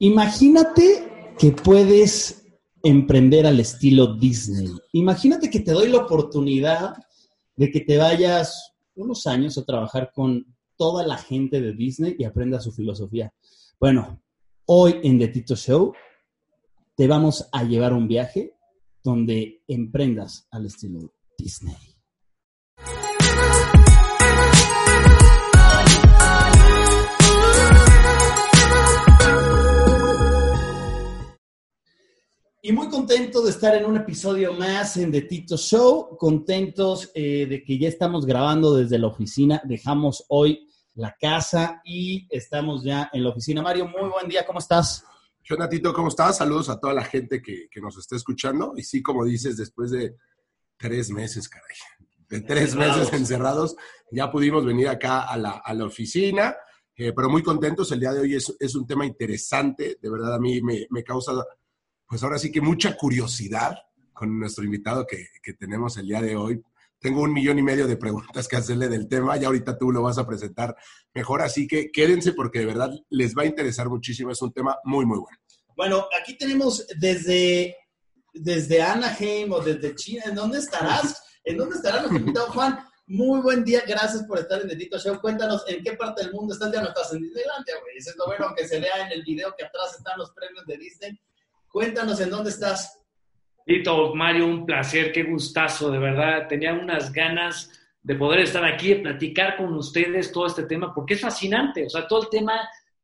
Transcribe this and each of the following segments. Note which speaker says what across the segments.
Speaker 1: Imagínate que puedes emprender al estilo Disney. Imagínate que te doy la oportunidad de que te vayas unos años a trabajar con toda la gente de Disney y aprendas su filosofía. Bueno, hoy en The Tito Show te vamos a llevar un viaje donde emprendas al estilo Disney. Y muy contento de estar en un episodio más en The Tito Show, contentos eh, de que ya estamos grabando desde la oficina, dejamos hoy la casa y estamos ya en la oficina. Mario, muy buen día, ¿cómo estás?
Speaker 2: ¿Qué onda, Tito? ¿Cómo estás? Saludos a toda la gente que, nos está escuchando. Y sí, como dices, después de tres meses, caray, de tres meses encerrados, ya pudimos venir acá a la, oficina, eh, pero muy contentos. El día de hoy es, un tema interesante, de verdad a mí me, me causa pues ahora sí que mucha curiosidad con nuestro invitado que, tenemos el día de hoy. Tengo un millón y medio de preguntas que hacerle del tema y ahorita tú lo vas a presentar mejor, así que quédense porque de verdad les va a interesar muchísimo. Es un tema muy, muy bueno.
Speaker 1: Bueno, aquí tenemos desde, desde Anaheim o desde China. ¿En dónde estarás? ¿En dónde estará nuestro invitado Juan? Muy buen día, gracias por estar en Dedito Show. Cuéntanos en qué parte del mundo estás. Ya no estás en Disneylandia, güey. Es lo bueno, aunque se vea en el video que atrás están los premios de Disney. Cuéntanos en dónde estás.
Speaker 3: Tito, Mario, un placer, qué gustazo, de verdad. Tenía unas ganas de poder estar aquí, de platicar con ustedes todo este tema, porque es fascinante. O sea, todo el tema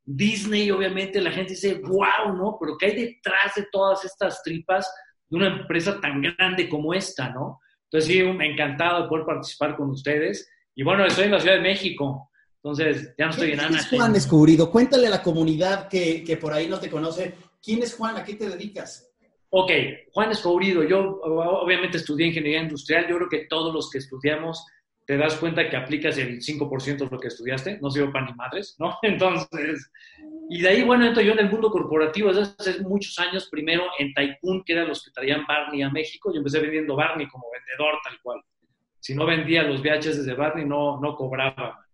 Speaker 3: Disney, obviamente, la gente dice, wow, ¿no? Pero ¿qué hay detrás de todas estas tripas de una empresa tan grande como esta, ¿no? Entonces, sí, encantado de poder participar con ustedes. Y bueno, estoy en la Ciudad de México. Entonces, ya no estoy en Ana.
Speaker 1: Juan Descubrido? Cuéntale a la comunidad que, que por ahí no te conoce, ¿Quién es Juan? ¿A qué te dedicas?
Speaker 3: Ok, Juan Escobrido. Yo obviamente estudié ingeniería industrial. Yo creo que todos los que estudiamos te das cuenta que aplicas el 5% de lo que estudiaste. No sirve para ni madres, ¿no? Entonces, y de ahí, bueno, entro yo en el mundo corporativo desde hace muchos años. Primero en Tycoon, que eran los que traían Barney a México. Yo empecé vendiendo Barney como vendedor, tal cual. Si no vendía los VHS de Barney, no, no cobraba.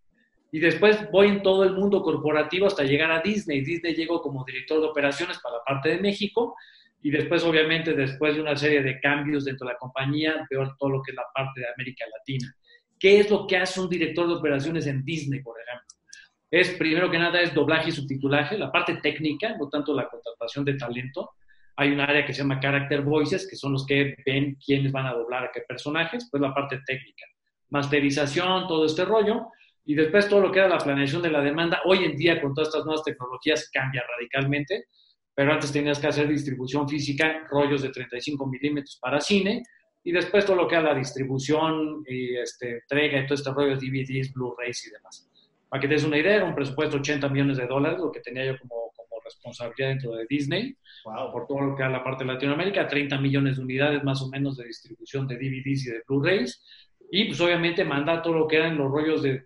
Speaker 3: Y después voy en todo el mundo corporativo hasta llegar a Disney. Disney llegó como director de operaciones para la parte de México y después, obviamente, después de una serie de cambios dentro de la compañía, veo todo lo que es la parte de América Latina. ¿Qué es lo que hace un director de operaciones en Disney, por ejemplo? Es, primero que nada, es doblaje y subtitulaje, la parte técnica, no tanto la contratación de talento. Hay un área que se llama Character Voices, que son los que ven quiénes van a doblar a qué personajes, pues la parte técnica. Masterización, todo este rollo y después todo lo que era la planeación de la demanda, hoy en día con todas estas nuevas tecnologías cambia radicalmente, pero antes tenías que hacer distribución física, rollos de 35 milímetros para cine, y después todo lo que era la distribución y este, entrega y todo este rollo de DVDs, Blu-rays y demás. Para que te des una idea, era un presupuesto de 80 millones de dólares, lo que tenía yo como, como responsabilidad dentro de Disney, por todo lo que era la parte de Latinoamérica, 30 millones de unidades más o menos de distribución de DVDs y de Blu-rays, y pues obviamente mandar todo lo que eran los rollos de,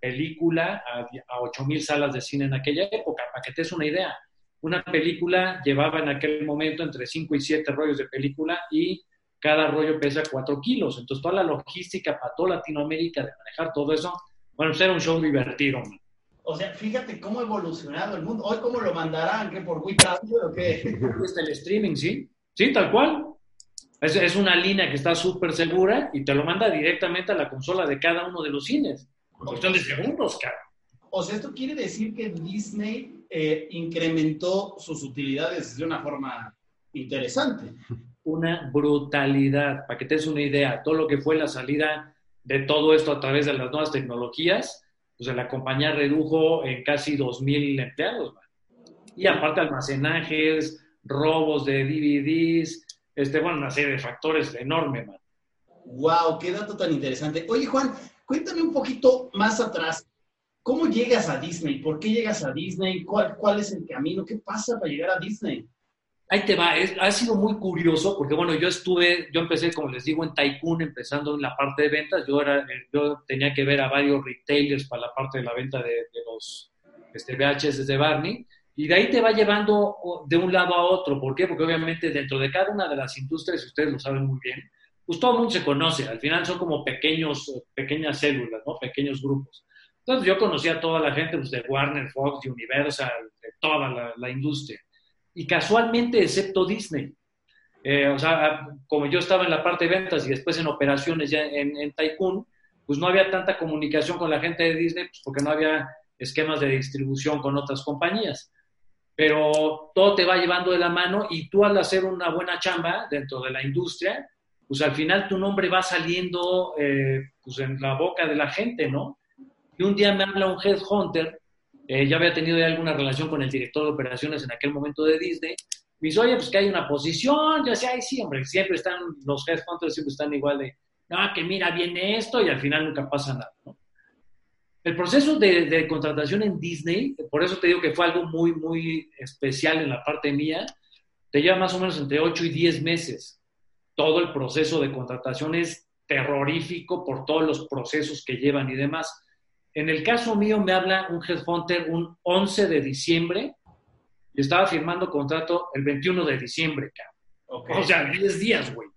Speaker 3: película a, a 8.000 salas de cine en aquella época, para que te des una idea. Una película llevaba en aquel momento entre 5 y 7 rollos de película y cada rollo pesa 4 kilos. Entonces toda la logística para toda Latinoamérica de manejar todo eso, bueno, pues era un show divertido.
Speaker 1: O sea, fíjate cómo ha evolucionado el mundo. Hoy, ¿cómo lo mandarán? ¿Qué por WeChat o qué?
Speaker 3: Está el streaming, ¿sí? Sí, tal cual. Es, es una línea que está súper segura y te lo manda directamente a la consola de cada uno de los cines. cuestión de segundos, cara.
Speaker 1: O sea, esto quiere decir que Disney eh, incrementó sus utilidades de una forma interesante.
Speaker 3: Una brutalidad, para que te des una idea, todo lo que fue la salida de todo esto a través de las nuevas tecnologías, pues la compañía redujo en casi 2.000 empleados. Y aparte almacenajes, robos de DVDs, este, bueno, una serie de factores enorme, man.
Speaker 1: Wow, qué dato tan interesante. Oye, Juan, cuéntame un poquito más atrás. ¿Cómo llegas a Disney? ¿Por qué llegas a Disney? ¿Cuál, cuál es el camino? ¿Qué pasa para llegar a Disney?
Speaker 3: Ahí te va, ha sido muy curioso porque, bueno, yo estuve, yo empecé, como les digo, en Tycoon, empezando en la parte de ventas. Yo, era, yo tenía que ver a varios retailers para la parte de la venta de, los este, VHS de Barney. Y de ahí te va llevando de un lado a otro. ¿Por qué? Porque obviamente dentro de cada una de las industrias, ustedes lo saben muy bien, pues todo el mundo se conoce. Al final son como pequeños, pequeñas células, ¿no? Pequeños grupos. Entonces yo conocía a toda la gente pues, de Warner, Fox, Universal, de toda la, industria. Y casualmente, excepto Disney. Eh, o sea, como yo estaba en la parte de ventas y después en operaciones ya en, en Tycoon, pues no había tanta comunicación con la gente de Disney, pues porque no había esquemas de distribución con otras compañías. Pero todo te va llevando de la mano y tú al hacer una buena chamba dentro de la industria, pues al final tu nombre va saliendo eh, pues en la boca de la gente, ¿no? Y un día me habla un headhunter, eh, ya había tenido ya alguna relación con el director de operaciones en aquel momento de Disney, me dice, oye, pues que hay una posición, yo decía, ay, sí, hombre, siempre están, los headhunters siempre están igual de, no, que mira, viene esto y al final nunca pasa nada. El proceso de, contratación en Disney, por eso te digo que fue algo muy, muy especial en la parte mía, te lleva más o menos entre 8 y 10 meses. Todo el proceso de contratación es terrorífico por todos los procesos que llevan y demás. En el caso mío me habla un headhunter un 11 de diciembre y estaba firmando contrato el 21 de diciembre, O sea, 10 días, güey.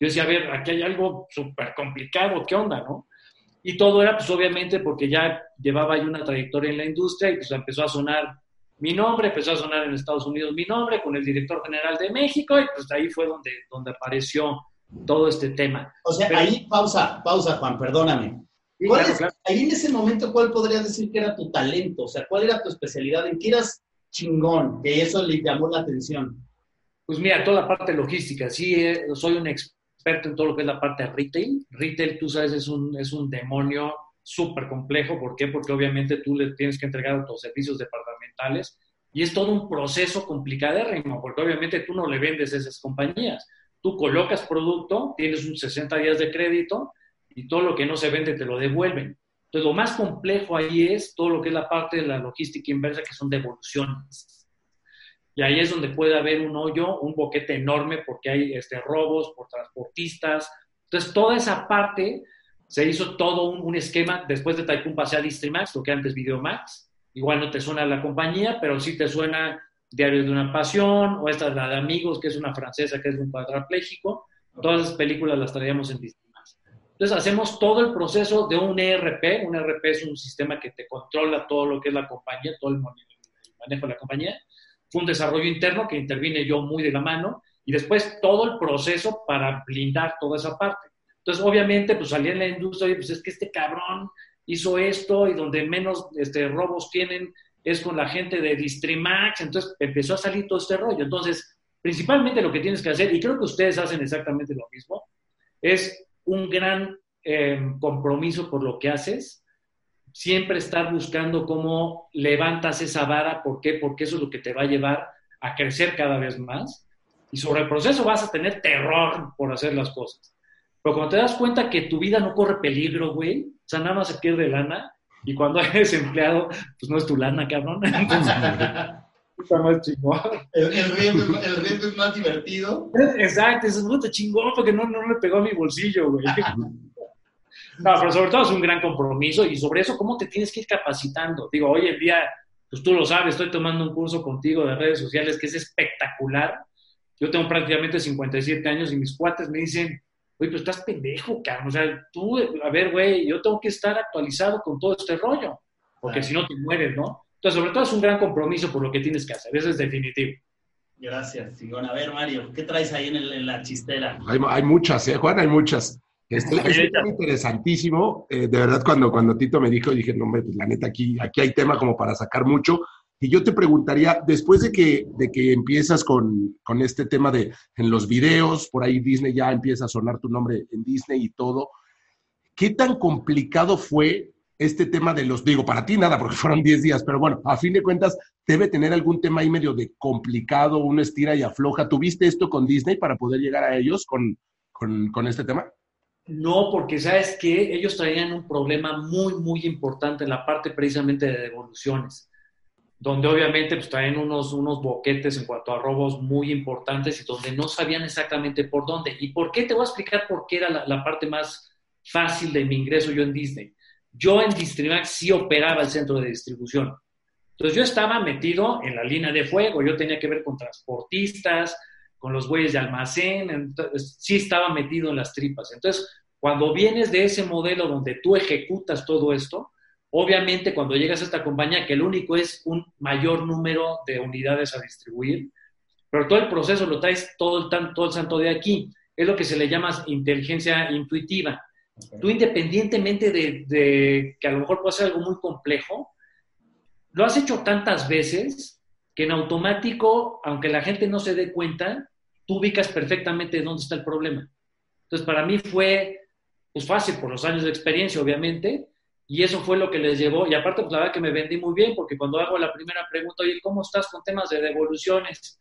Speaker 3: Yo decía, a ver, aquí hay algo súper complicado, ¿qué onda, no? Y todo era, pues obviamente, porque ya llevaba ahí una trayectoria en la industria y pues empezó a sonar mi nombre, empezó a sonar en Estados Unidos mi nombre con el director general de México y pues ahí fue donde, donde apareció todo este tema.
Speaker 4: O sea, ahí, pausa, pausa, Juan, perdóname. Ahí en ese momento, ¿cuál podrías decir que era tu talento? O sea, ¿cuál era tu especialidad? ¿En qué eras chingón? Que eso le llamó la atención.
Speaker 3: Pues mira, toda la parte logística. Sí, eh, soy un experto experto en todo lo que es la parte de retail. Retail, tú sabes, es un, es un demonio súper complejo. ¿Por qué? Porque obviamente tú le tienes que entregar tus servicios departamentales y es todo un proceso complicadérrimo, porque obviamente tú no le vendes a esas compañías. Tú colocas producto, tienes un 60 días de crédito y todo lo que no se vende te lo devuelven. Entonces, lo más complejo ahí es todo lo que es la parte de la logística inversa, que son devoluciones. Y ahí es donde puede haber un hoyo, un boquete enorme, porque hay este, robos por transportistas. Entonces, toda esa parte se hizo todo un, esquema. Después de Tycoon pasé a Distrimax, lo que antes Videomax. Igual no te suena la compañía, pero sí te suena Diario de una Pasión, o esta es la de Amigos, que es una francesa que es un cuadrapléjico. Todas las películas las traíamos en Distrimax. Entonces, hacemos todo el proceso de un ERP. Un ERP es un sistema que te controla todo lo que es la compañía, todo el manejo de la compañía fue un desarrollo interno que intervine yo muy de la mano y después todo el proceso para blindar toda esa parte. Entonces, obviamente, pues salí en la industria y pues es que este cabrón hizo esto y donde menos este, robos tienen es con la gente de Distrimax, entonces empezó a salir todo este rollo. Entonces, principalmente lo que tienes que hacer, y creo que ustedes hacen exactamente lo mismo, es un gran eh, compromiso por lo que haces, siempre estar buscando cómo levantas esa vara. ¿Por qué? Porque eso es lo que te va a llevar a crecer cada vez más. Y sobre el proceso vas a tener terror por hacer las cosas. Pero cuando te das cuenta que tu vida no corre peligro, güey, o sea, nada más se pierde lana, y cuando eres empleado, pues no es tu lana, cabrón.
Speaker 4: Entonces, chingón. El, el, riesgo, es más divertido.
Speaker 3: Exacto, es muy chingón porque no, no me pegó a mi bolsillo, güey. No, pero sobre todo es un gran compromiso y sobre eso, ¿cómo te tienes que ir capacitando? Digo, hoy en día, pues tú lo sabes, estoy tomando un curso contigo de redes sociales que es espectacular. Yo tengo prácticamente 57 años y mis cuates me dicen, oye, pues estás pendejo, cabrón. O sea, tú, a ver, güey, yo tengo que estar actualizado con todo este rollo, porque si no te mueres, ¿no? Entonces, sobre todo es un gran compromiso por lo que tienes que hacer, eso es definitivo.
Speaker 4: Gracias, Sigón. A ver, Mario, ¿qué traes ahí en, la chistera?
Speaker 2: Hay, hay, muchas, ¿eh, Juan? Hay muchas. Este, es interesantísimo. Eh, de verdad, cuando, cuando Tito me dijo, dije, no, hombre, pues la neta, aquí, aquí hay tema como para sacar mucho. Y yo te preguntaría, después de que, de que empiezas con, con este tema de en los videos, por ahí Disney ya empieza a sonar tu nombre en Disney y todo, ¿qué tan complicado fue este tema de los, digo, para ti nada, porque fueron 10 días, pero bueno, a fin de cuentas, debe tener algún tema ahí medio de complicado, una estira y afloja. ¿Tuviste esto con Disney para poder llegar a ellos con, con, con este tema?
Speaker 3: No, porque sabes que ellos traían un problema muy, muy importante en la parte precisamente de devoluciones, donde obviamente pues, traen unos, unos boquetes en cuanto a robos muy importantes y donde no sabían exactamente por dónde. ¿Y por qué? Te voy a explicar por qué era la, parte más fácil de mi ingreso yo en Disney. Yo en Distrimax sí operaba el centro de distribución. Entonces yo estaba metido en la línea de fuego, yo tenía que ver con transportistas, con los güeyes de almacén, entonces, sí estaba metido en las tripas. Entonces, cuando vienes de ese modelo donde tú ejecutas todo esto, Obviamente, cuando llegas a esta compañía, que el único es un mayor número de unidades a distribuir, pero todo el proceso lo traes todo el, todo el santo de aquí. Es lo que se le llama inteligencia intuitiva. Tú independientemente de, de, que a lo mejor pueda ser algo muy complejo, lo has hecho tantas veces que en automático, aunque la gente no se dé cuenta, tú ubicas perfectamente dónde está el problema. Entonces, para mí fue pues, fácil por los años de experiencia, obviamente, y eso fue lo que les llevó. Y aparte, pues la verdad que me vendí muy bien, porque cuando hago la primera pregunta, oye, ¿cómo estás con temas de devoluciones?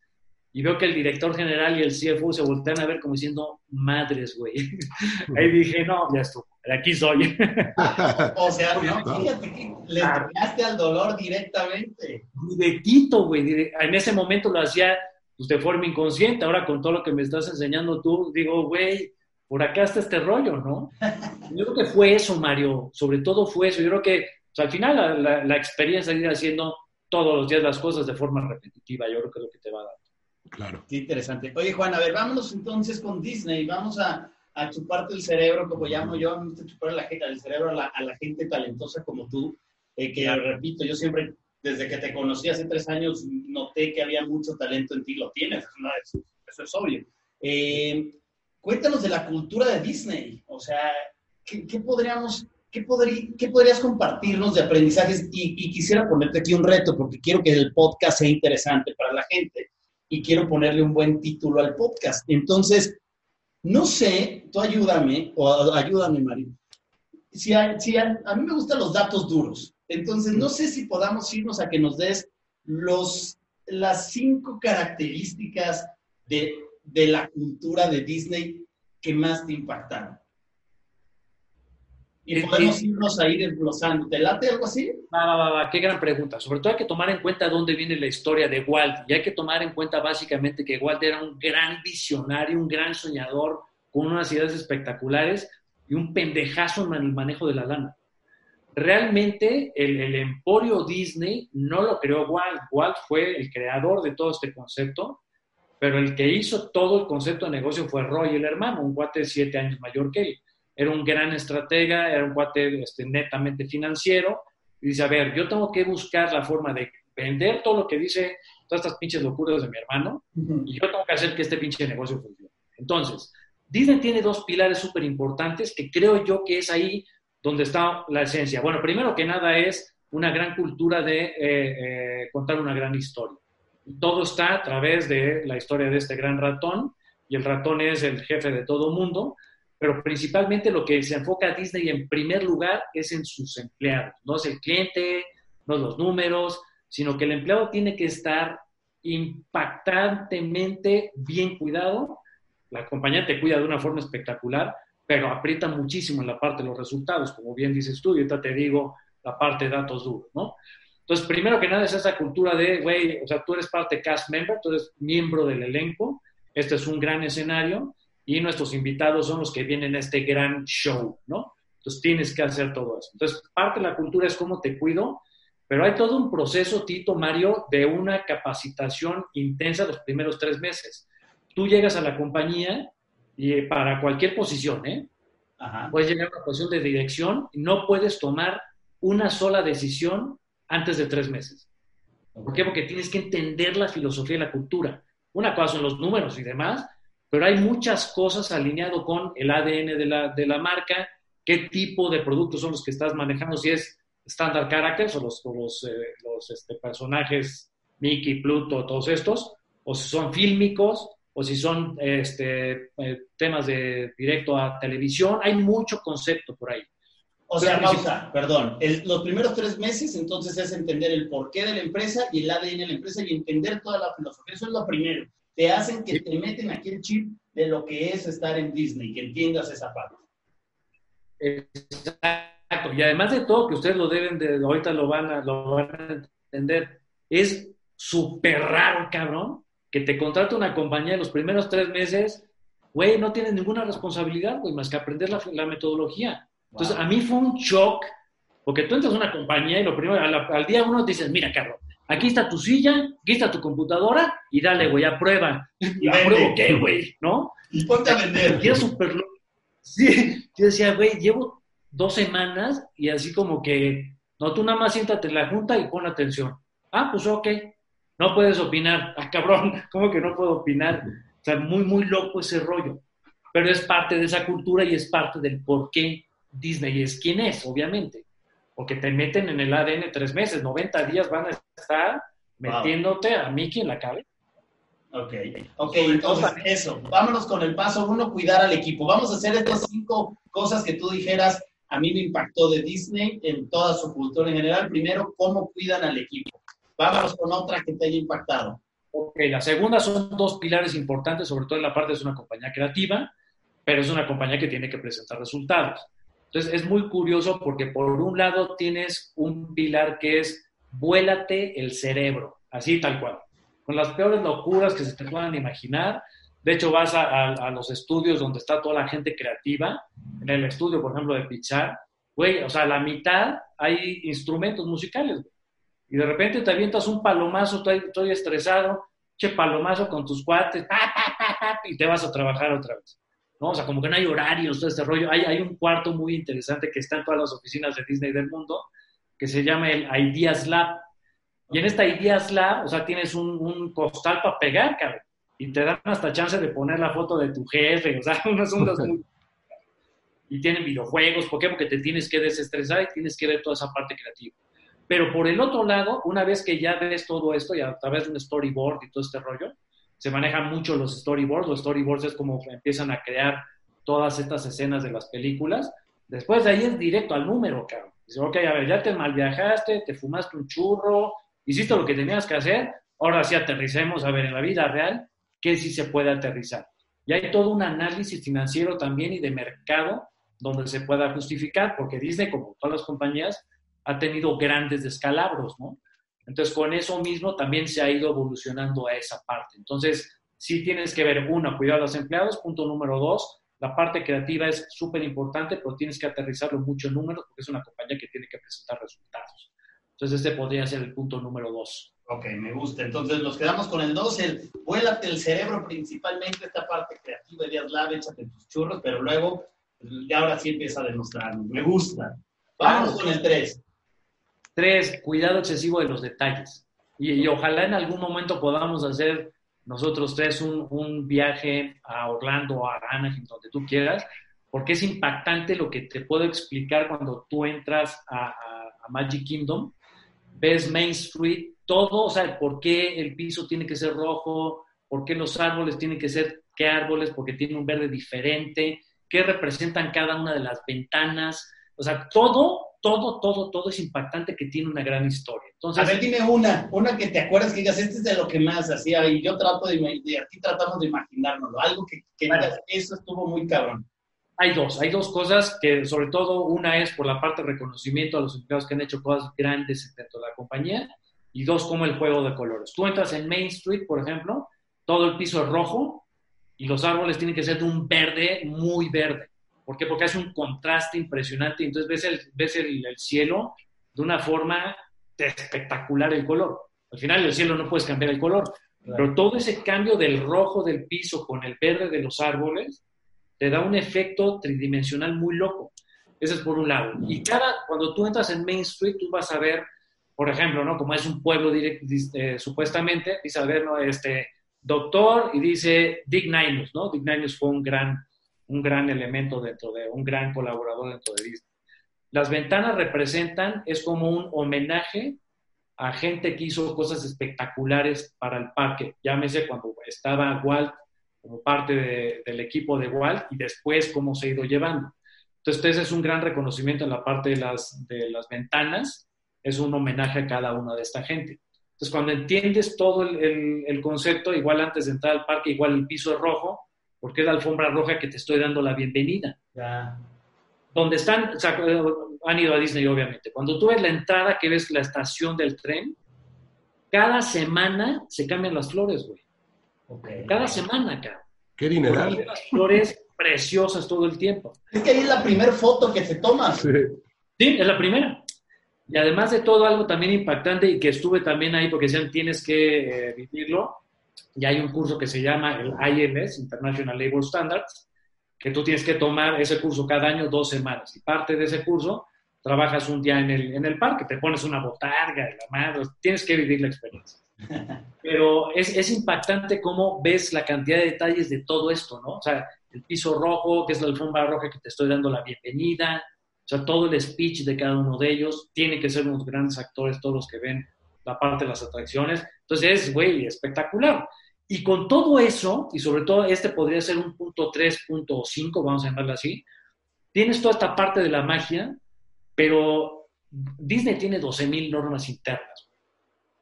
Speaker 3: Y veo que el director general y el CFO se voltean a ver como diciendo, madres, güey. Ahí dije, no, ya estuvo, aquí soy.
Speaker 1: o sea, fíjate que le tocaste al dolor directamente.
Speaker 3: Directito, güey. En ese momento lo hacía pues, de forma inconsciente. Ahora con todo lo que me estás enseñando tú, digo, güey, por acá está este rollo, ¿no? Yo creo que fue eso, Mario, sobre todo fue eso. Yo creo que al final la, experiencia de ir haciendo todos los días las cosas de forma repetitiva, yo creo que es lo que te va a dar.
Speaker 1: Claro. Qué interesante. Oye, Juan, a ver, vámonos entonces con Disney. Vamos a, a chuparte el cerebro, como llamo yo, me gusta chupar la, el cerebro a la, a la, gente talentosa como tú, eh, que repito, yo siempre, desde que te conocí hace tres años, noté que había mucho talento en ti, lo tienes, eso, eso es obvio. Eh, cuéntanos de la cultura de Disney. O sea, ¿qué, podríamos, qué, qué, podrías compartirnos de aprendizajes? Y, quisiera ponerte aquí un reto porque quiero que el podcast sea interesante para la gente y quiero ponerle un buen título al podcast. Entonces, no sé, tú ayúdame, o ayúdame, Mario. Si, si a, a, mí me gustan los datos duros, entonces no sé si podamos irnos a que nos des los, las cinco características de de la cultura de Disney que más te impactaron? Y podemos irnos ahí desglosando. ¿Te late algo así?
Speaker 3: Va, va, va, va, qué gran pregunta. Sobre todo hay que tomar en cuenta dónde viene la historia de Walt. Y hay que tomar en cuenta básicamente que Walt era un gran visionario, un gran soñador, con unas ideas espectaculares y un pendejazo en el manejo de la lana. Realmente el, el emporio Disney no lo creó Walt. Walt fue el creador de todo este concepto pero el que hizo todo el concepto de negocio fue Roy, el hermano, un cuate de siete años mayor que él. Era un gran estratega, era un cuate este, netamente financiero. Y dice, a ver, yo tengo que buscar la forma de vender todo lo que dice, todas estas pinches locuras de mi hermano, y yo tengo que hacer que este pinche negocio funcione. Entonces, Disney tiene dos pilares súper importantes que creo yo que es ahí donde está la esencia. Bueno, primero que nada es una gran cultura de eh, eh, contar una gran historia todo está a través de la historia de este gran ratón, y el ratón es el jefe de todo mundo, pero principalmente lo que se enfoca a Disney en primer lugar es en sus empleados, no es el cliente, no los números, sino que el empleado tiene que estar impactantemente bien cuidado. La compañía te cuida de una forma espectacular, pero aprieta muchísimo en la parte de los resultados, como bien dices tú, y ahorita te digo la parte de datos duros, ¿no? Entonces, primero que nada es esa cultura de, güey, o sea, tú eres parte cast member, tú eres miembro del elenco, este es un gran escenario y nuestros invitados son los que vienen a este gran show, ¿no? Entonces tienes que hacer todo eso. Entonces, parte de la cultura es cómo te cuido, pero hay todo un proceso, Tito, Mario, de una capacitación intensa los primeros tres meses. Tú llegas a la compañía y para cualquier posición, ¿eh? Puedes llegar a una posición de dirección y no puedes tomar una sola decisión antes de tres meses. ¿Por qué? Porque tienes que entender la filosofía y la cultura. Una cosa son los números y demás, pero hay muchas cosas alineado con el ADN de la, de la marca, qué tipo de productos son los que estás manejando, si es standard characters o los, los, eh, los este, personajes Mickey, Pluto, todos estos, o si son fílmicos, o si son este, eh, temas de directo a televisión. Hay mucho concepto por ahí.
Speaker 1: O sea, pausa, perdón. los primeros tres meses, entonces, es entender el porqué de la empresa y el ADN de la empresa y entender toda la filosofía. Eso es lo primero. Te hacen que te meten aquí el chip de lo que es estar en Disney, que entiendas esa parte.
Speaker 3: Exacto. Y además de todo, que ustedes lo deben de, ahorita lo van a, lo van a entender, es súper raro, cabrón, que te contrate una compañía en los primeros tres meses, güey, no tienes ninguna responsabilidad, güey, más que aprender la, la metodología. Entonces, a mí fue un shock, porque tú entras a una compañía y lo primero, al, día uno dices, mira, Carlos, aquí está tu silla, aquí está tu computadora y dale, güey, a prueba. ¿Y a prueba qué, güey? ¿No?
Speaker 1: Y ponte a vender.
Speaker 3: Y era súper Sí, yo decía, güey, llevo dos semanas y así como que No, tú nada más siéntate en la junta y pon atención. Ah, pues ok. No puedes opinar. Ah, cabrón, ¿cómo que no puedo opinar? O sea, muy, muy loco ese rollo. Pero es parte de esa cultura y es parte del por qué Disney es quien es, obviamente. Porque te meten en el ADN tres meses, 90 días van a estar metiéndote a Mickey en la cabeza.
Speaker 1: Ok, ok, entonces eso, vámonos con el paso uno, cuidar al equipo. Vamos a hacer estas cinco cosas que tú dijeras, a mí me impactó de Disney en toda su cultura en general. Primero, cómo cuidan al equipo. Vámonos con otra que te haya impactado.
Speaker 3: Ok, la segunda son dos pilares importantes, sobre todo en la parte de una compañía creativa, pero es una compañía que tiene que presentar resultados. Entonces, es muy curioso porque por un lado tienes un pilar que es vuélate el cerebro, así tal cual con las peores locuras que se te puedan imaginar. De hecho, vas a, los estudios donde está toda la gente creativa, en el estudio, por ejemplo, de Pichar, güey, o sea, la mitad hay instrumentos musicales, güey. Y de repente te avientas un palomazo, estoy, estresado, che palomazo con tus cuates, y te vas a trabajar otra vez. ¿No? O sea, como que no hay horarios, todo este rollo. Hay, hay un cuarto muy interesante que está en todas las oficinas de Disney del mundo, que se llama el Ideas Lab. Y en esta Ideas Lab, o sea, tienes un, un costal para pegar, cabrón. Y te dan hasta chance de poner la foto de tu jefe, o sea, unos ondas muy... Y tienen videojuegos, ¿por qué? Porque te tienes que desestresar y tienes que ver toda esa parte creativa. Pero por el otro lado, una vez que ya ves todo esto y a través de un storyboard y todo este rollo, se manejan mucho los storyboards. Los storyboards es como empiezan a crear todas estas escenas de las películas. Después de ahí es directo al número, cabrón. Dice, ok, a ver, ya te malviajaste, te fumaste un churro, hiciste lo que tenías que hacer, ahora sí aterricemos a ver en la vida real qué sí se puede aterrizar. Y hay todo un análisis financiero también y de mercado donde se pueda justificar, porque Disney, como todas las compañías, ha tenido grandes descalabros, ¿no? Entonces, con eso mismo también se ha ido evolucionando a esa parte. Entonces, sí tienes que ver, uno, cuidar a los empleados, punto número dos, la parte creativa es súper importante, pero tienes que aterrizarlo mucho en números porque es una compañía que tiene que presentar resultados. Entonces, este podría ser el punto número dos.
Speaker 1: Ok, me gusta. Entonces, nos quedamos con el dos, el vuélate el cerebro principalmente, esta parte creativa, ideas lab, échate tus churros, pero luego, ya ahora sí empieza a demostrarnos. Me gusta. Vamos con el tres.
Speaker 3: Tres, cuidado excesivo de los detalles. Y, ojalá en algún momento podamos hacer nosotros tres un, un viaje a Orlando, a Anaheim, donde tú quieras, porque es impactante lo que te puedo explicar cuando tú entras a, Magic Kingdom ves Main Street, todo, o sea, por qué el piso tiene que ser rojo, por qué los árboles tienen que ser, qué árboles, porque tienen un verde diferente, qué representan cada una de las ventanas, o sea, todo, todo, todo, todo es impactante que tiene una gran historia. Entonces,
Speaker 1: a ver, dime una, una que te acuerdas que digas, este es de lo que más hacía y yo trato de, de aquí tratamos de imaginárnoslo, algo que, que eso estuvo muy cabrón.
Speaker 3: Hay dos, hay dos cosas que sobre todo una es por la parte de reconocimiento a los empleados que han hecho cosas grandes dentro de la compañía y dos como el juego de colores. Tú entras en Main Street, por ejemplo, todo el piso es rojo y los árboles tienen que ser de un verde muy verde. ¿Por qué? Porque hace un contraste impresionante. Entonces ves el, ves el, cielo de una forma espectacular el color. Al final el cielo no puedes cambiar el color, pero todo ese cambio del rojo del piso con el verde de los árboles te da un efecto tridimensional muy loco. Ese es por un lado. Y cada, cuando tú entras en Main Street, tú vas a ver, por ejemplo, ¿no? Como es un pueblo directo, eh, supuestamente, dice a ver, ¿no? Este, doctor, y dice Dick Ninus, ¿no? Dick Ninus fue un gran, un gran elemento dentro de, un gran colaborador dentro de Disney. Las ventanas representan, es como un homenaje a gente que hizo cosas espectaculares para el parque. Llámese cuando estaba Walt como parte del equipo de Walt y después cómo se ha ido llevando. Entonces, ese es un gran reconocimiento en la parte de las, de las ventanas, es un homenaje a cada una de esta gente. Entonces, cuando entiendes todo el, el, concepto, igual antes de entrar al parque, igual el piso es rojo, porque es la alfombra roja que te estoy dando la bienvenida. Ya. Donde están, o sea, han ido a Disney, obviamente. Cuando tú ves la entrada, que ves la estación del tren, cada semana se cambian las flores, güey. Cada semana, acá.
Speaker 2: Qué dineral.
Speaker 3: Las flores preciosas todo el tiempo.
Speaker 1: Es que ahí es la primera foto que se toma.
Speaker 3: Sí. sí, es la primera. Y además de todo, algo también impactante y que estuve también ahí porque decían tienes que eh, vivirlo. Y hay un curso que se llama el ILS, International Labor Standards, que tú tienes que tomar ese curso cada año dos semanas. Y parte de ese curso trabajas un día en el, en el parque, te pones una botarga, la madre, tienes que vivir la experiencia. Pero es, es, impactante cómo ves la cantidad de detalles de todo esto, ¿no? O sea, el piso rojo, que es la alfombra roja que te estoy dando la bienvenida, o sea, todo el speech de cada uno de ellos, tiene que ser unos grandes actores todos los que ven la parte de las atracciones. Entonces es, güey, espectacular. Y con todo eso, y sobre todo este podría ser un punto 3.5, vamos a llamarlo así, tienes toda esta parte de la magia, pero Disney tiene 12.000 normas internas.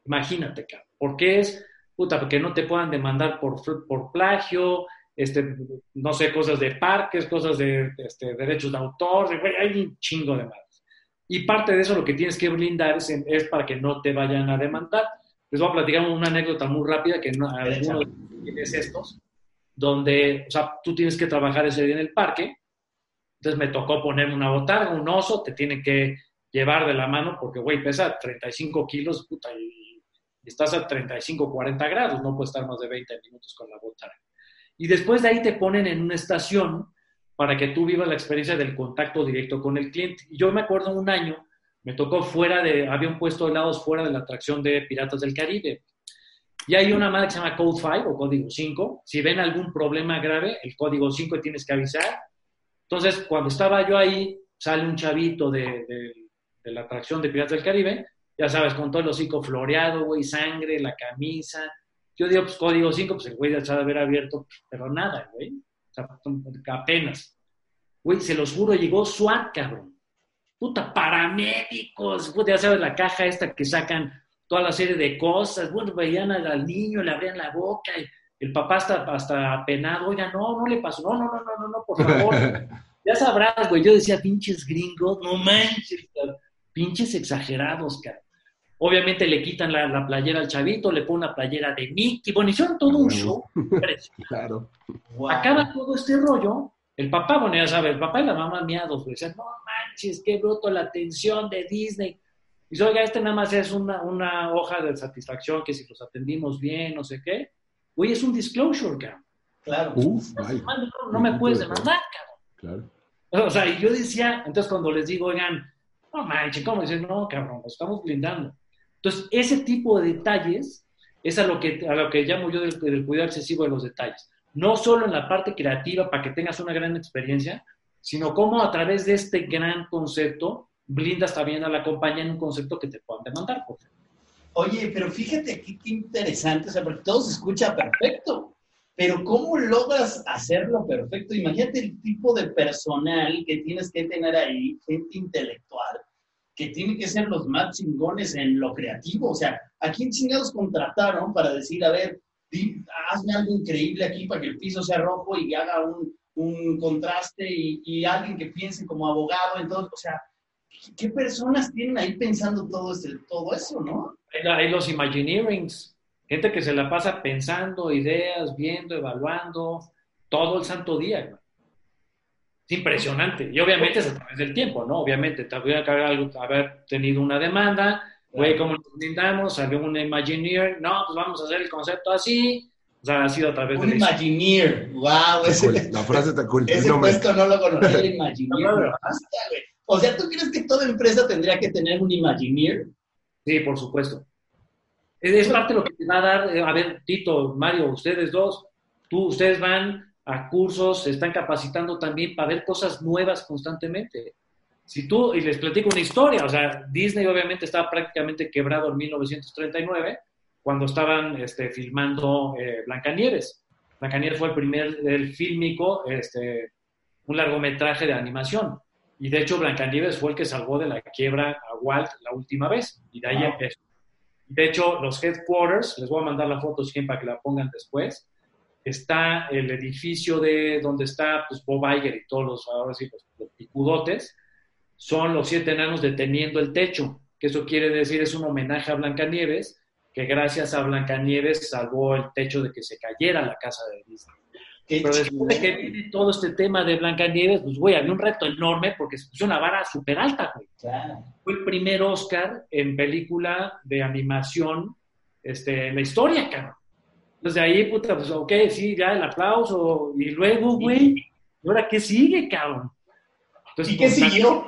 Speaker 3: Imagínate, ¿por qué es? Puta, porque no te puedan demandar por, por plagio, este, no sé, cosas de parques, cosas de este, derechos de autor, hay un chingo de más. Y parte de eso lo que tienes que blindar es, es, para que no te vayan a demandar. Les voy a platicar una anécdota muy rápida que no, algunos tienes estos, donde, o sea, tú tienes que trabajar ese día en el parque, entonces me tocó ponerme una botarga, un oso, te tiene que llevar de la mano porque, güey, pesa 35 kilos, puta, y estás a 35, 40 grados, no puedes estar más de 20 minutos con la botarga. Y después de ahí te ponen en una estación para que tú vivas la experiencia del contacto directo con el cliente. Yo me acuerdo un año, me tocó fuera de, había un puesto de helados fuera de la atracción de Piratas del Caribe. Y hay una madre que se llama Code 5 o Código 5. Si ven algún problema grave, el Código 5 tienes que avisar. Entonces, cuando estaba yo ahí, sale un chavito de, la atracción de Piratas del Caribe, ya sabes, con todo el hocico floreado, güey, sangre, la camisa, yo digo, pues código 5, pues el güey ya sabe haber abierto, pero nada, güey. Sea, apenas. Güey, se los juro, llegó SWAT, cabrón. Puta, paramédicos. Puta, ya sabes, la caja esta que sacan toda la serie de cosas. Bueno, veían al, niño, le abrían la boca. Y el papá hasta, hasta apenado. Oiga, no, no le pasó. No, no, no, no, no, no por favor. ya sabrás, güey. Yo decía, pinches gringos, no manches, pinches exagerados, cabrón. Obviamente le quitan la, playera al chavito, le ponen una playera de Mickey. Bueno, hicieron todo un show.
Speaker 2: claro.
Speaker 3: Acaba todo este rollo. El papá, bueno, ya sabes, el papá y la mamá miados, decían, no manches, qué bruto la atención de Disney. Y dice, oiga, este nada más es una, una hoja de satisfacción que si los atendimos bien, no sé qué. Oye, es un disclosure, cabrón.
Speaker 1: Claro.
Speaker 3: Uf, no, no, me puedes demandar, cabrón. Claro. O sea, y yo decía, entonces cuando les digo, oigan, no manches, ¿cómo? Dicen, no, cabrón, nos estamos blindando. Entonces, ese tipo de detalles es a lo que, a lo que llamo yo del, cuidado excesivo de los detalles. No solo en la parte creativa para que tengas una gran experiencia, sino cómo a través de este gran concepto blindas también a la compañía en un concepto que te puedan demandar. Por
Speaker 1: Oye, pero fíjate aquí qué interesante, o sea, porque todo se escucha perfecto, pero ¿cómo logras hacerlo perfecto? Imagínate el tipo de personal que tienes que tener ahí, gente intelectual, que tienen que ser los más chingones en lo creativo. O sea, ¿a quién chingados contrataron para decir, a ver, hazme algo increíble aquí para que el piso sea rojo y haga un, un contraste y, alguien que piense como abogado? Entonces, o sea, ¿qué personas tienen ahí pensando todo, este, todo eso, no?
Speaker 3: Hay los Imagineerings, gente que se la pasa pensando ideas, viendo, evaluando, todo el santo día. Es impresionante. Y obviamente es a través del tiempo, ¿no? Obviamente, tendría que haber, tenido una demanda, güey, ¿cómo nos brindamos? Salió un Imagineer, no, pues vamos a hacer el concepto así. O sea, ha sido a través
Speaker 1: un de... Un Imagineer, wow. Ese,
Speaker 2: la frase está cool.
Speaker 1: Ese no puesto no lo conocía, el Imagineer. o sea, ¿tú crees que toda empresa tendría que tener un Imagineer?
Speaker 3: Sí, por supuesto. Es parte de lo que te va a dar, eh, a ver, Tito, Mario, ustedes dos, tú, ustedes van a cursos, se están capacitando también para ver cosas nuevas constantemente. Si tú, y les platico una historia, o sea, Disney obviamente estaba prácticamente quebrado en 1939 cuando estaban este, filmando eh, Blancanieves. Blancanieves fue el primer el fílmico, este, un largometraje de animación. Y de hecho, Blancanieves fue el que salvó de la quiebra a Walt la última vez. Y de ahí empezó. De hecho, los headquarters, les voy a mandar la foto para que la pongan después, está el edificio de donde está pues, Bob Iger y todos los, ahora sí, los, picudotes, son los siete enanos deteniendo el techo, que eso quiere decir es un homenaje a Blancanieves, que gracias a Blancanieves salvó el techo de que se cayera la casa de Disney. Pero después que viene todo este tema de Blancanieves, pues, güey, había un reto enorme porque se puso una vara súper alta, güey. Fue el primer Oscar en película de animación este, en la historia, cabrón. Entonces ahí, puta, pues ok, sí, ya el aplauso. Y luego, güey, ¿y ahora qué sigue, cabrón?
Speaker 1: ¿Y qué siguió?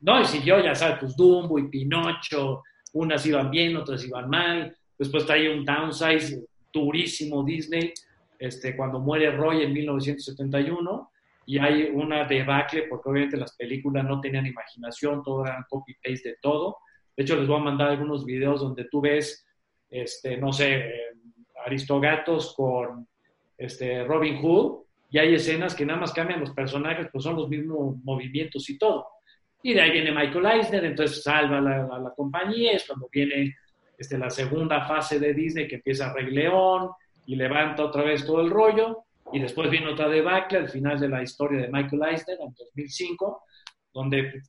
Speaker 3: No, y siguió, ya sabes, pues Dumbo y Pinocho, unas iban bien, otras iban mal. Después traía un downsize durísimo Disney, este, cuando muere Roy en 1971, y hay una debacle, porque obviamente las películas no tenían imaginación, todo era copy-paste de todo. De hecho, les voy a mandar algunos videos donde tú ves, este, no sé, Aristogatos con este, Robin Hood, y hay escenas que nada más cambian los personajes, pues son los mismos movimientos y todo. Y de ahí viene Michael Eisner, entonces salva a la, la, compañía, es cuando viene este, la segunda fase de Disney que empieza Rey León y levanta otra vez todo el rollo, y después viene otra debacle al final de la historia de Michael Eisner en 2005, donde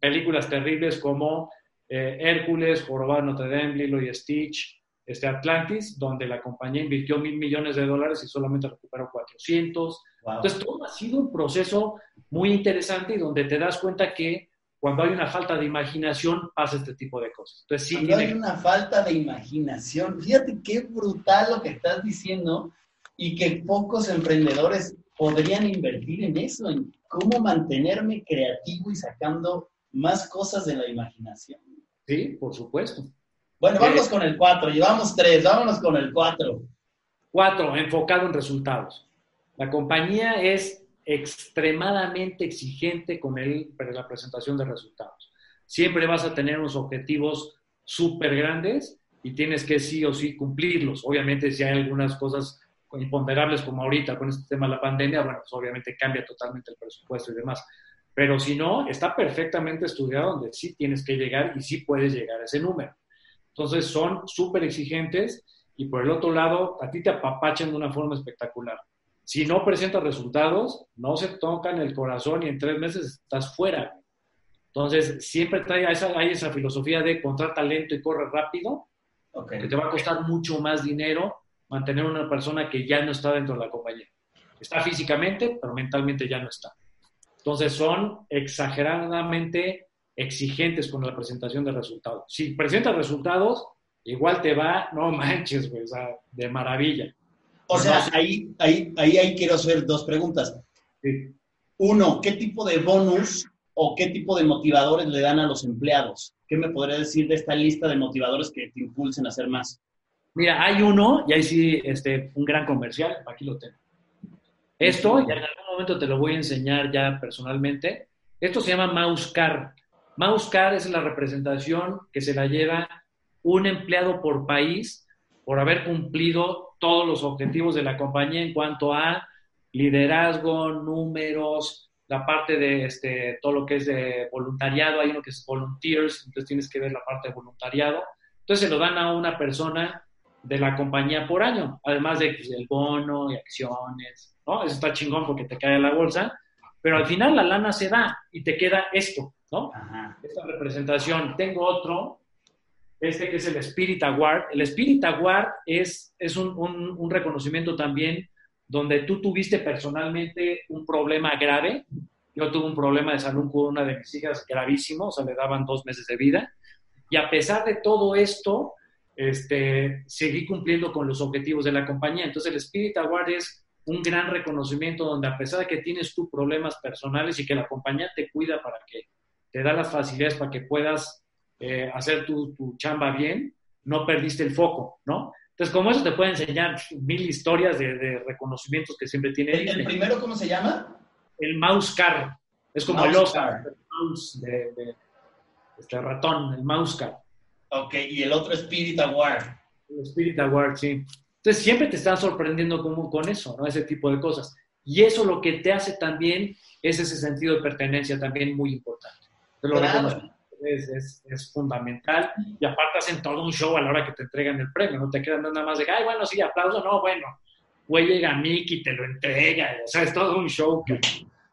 Speaker 3: películas terribles como eh, Hércules, Jorobado Notre Dame, Lilo y Stitch, este Atlantis, donde la compañía invirtió mil millones de dólares y solamente recuperó 400. Entonces, todo ha sido un proceso muy interesante y donde te das cuenta que cuando hay una falta de imaginación pasa este tipo de cosas. Entonces, sí,
Speaker 1: cuando hay una falta de imaginación, fíjate qué brutal lo que estás diciendo y que pocos emprendedores podrían invertir en eso, en cómo mantenerme creativo y sacando más cosas de la imaginación.
Speaker 3: Sí, por supuesto.
Speaker 1: Bueno, vamos con el 4, llevamos 3, vámonos con el 4.
Speaker 3: 4, enfocado en resultados. La compañía es extremadamente exigente con el, la presentación de resultados. Siempre vas a tener unos objetivos súper grandes y tienes que sí o sí cumplirlos. Obviamente, si hay algunas cosas imponderables como ahorita con este tema de la pandemia, bueno, pues obviamente cambia totalmente el presupuesto y demás. Pero si no, está perfectamente estudiado donde sí tienes que llegar y sí puedes llegar a ese número. Entonces son súper exigentes y por el otro lado, a ti te apapachan de una forma espectacular. Si no presentas resultados, no se tocan el corazón y en tres meses estás fuera. Entonces, siempre trae esa, hay esa filosofía de encontrar talento y corre rápido, que te va a costar mucho más dinero mantener una persona que ya no está dentro de la compañía. Está físicamente, pero mentalmente ya no está. Entonces, son exageradamente exigentes con la presentación de resultados. Si presentas resultados, igual te va, no manches, güey, o sea, de maravilla.
Speaker 1: O sea, ahí, ahí, ahí, ahí, quiero hacer dos preguntas. Uno, ¿qué tipo de bonus o qué tipo de motivadores le dan a los empleados? ¿Qué me podría decir de esta lista de motivadores que te impulsen a hacer más?
Speaker 3: Mira, hay uno, y ahí sí, este, un gran comercial, aquí lo tengo. Esto, y en algún momento te lo voy a enseñar ya personalmente. Esto se llama Mouse Car. Mouse Car es la representación que se la lleva un empleado por país por haber cumplido todos los objetivos de la compañía en cuanto a liderazgo, números, la parte de este, todo lo que es de voluntariado, hay uno que es volunteers, entonces tienes que ver la parte de voluntariado. Entonces se lo dan a una persona de la compañía por año, además de pues, el bono y acciones, ¿no? Eso está chingón porque te cae la bolsa, pero al final la lana se da y te queda esto, ¿no? Esta representación. Tengo otro, este que es el Spirit Award. El Spirit Award es, es un, un, reconocimiento también donde tú tuviste personalmente un problema grave. Yo tuve un problema de salud con una de mis hijas gravísimo, o sea, le daban dos meses de vida. Y a pesar de todo esto, este, seguí cumpliendo con los objetivos de la compañía. Entonces, el Spirit Award es un gran reconocimiento donde a pesar de que tienes tus problemas personales y que la compañía te cuida para que te da las facilidades para que puedas eh, hacer tu, tu, chamba bien, no perdiste el foco, ¿no? Entonces, como eso te puede enseñar mil historias de, reconocimientos que siempre tiene.
Speaker 1: ¿El, primero cómo se llama?
Speaker 3: El mouse car. Es como el Oscar, el mouse de, este ratón, el mouse car.
Speaker 1: Ok, y el otro Spirit Award.
Speaker 3: El Spirit Award, sí. Entonces, siempre te están sorprendiendo como, con eso, ¿no? Ese tipo de cosas. Y eso lo que te hace también es ese sentido de pertenencia también muy importante es, es, fundamental. Y aparte hacen todo un show a la hora que te entregan el premio, no te quedan nada más de, ay, bueno, sí, aplauso, no, bueno, güey llega Mickey y te lo entrega, o sea, es todo un show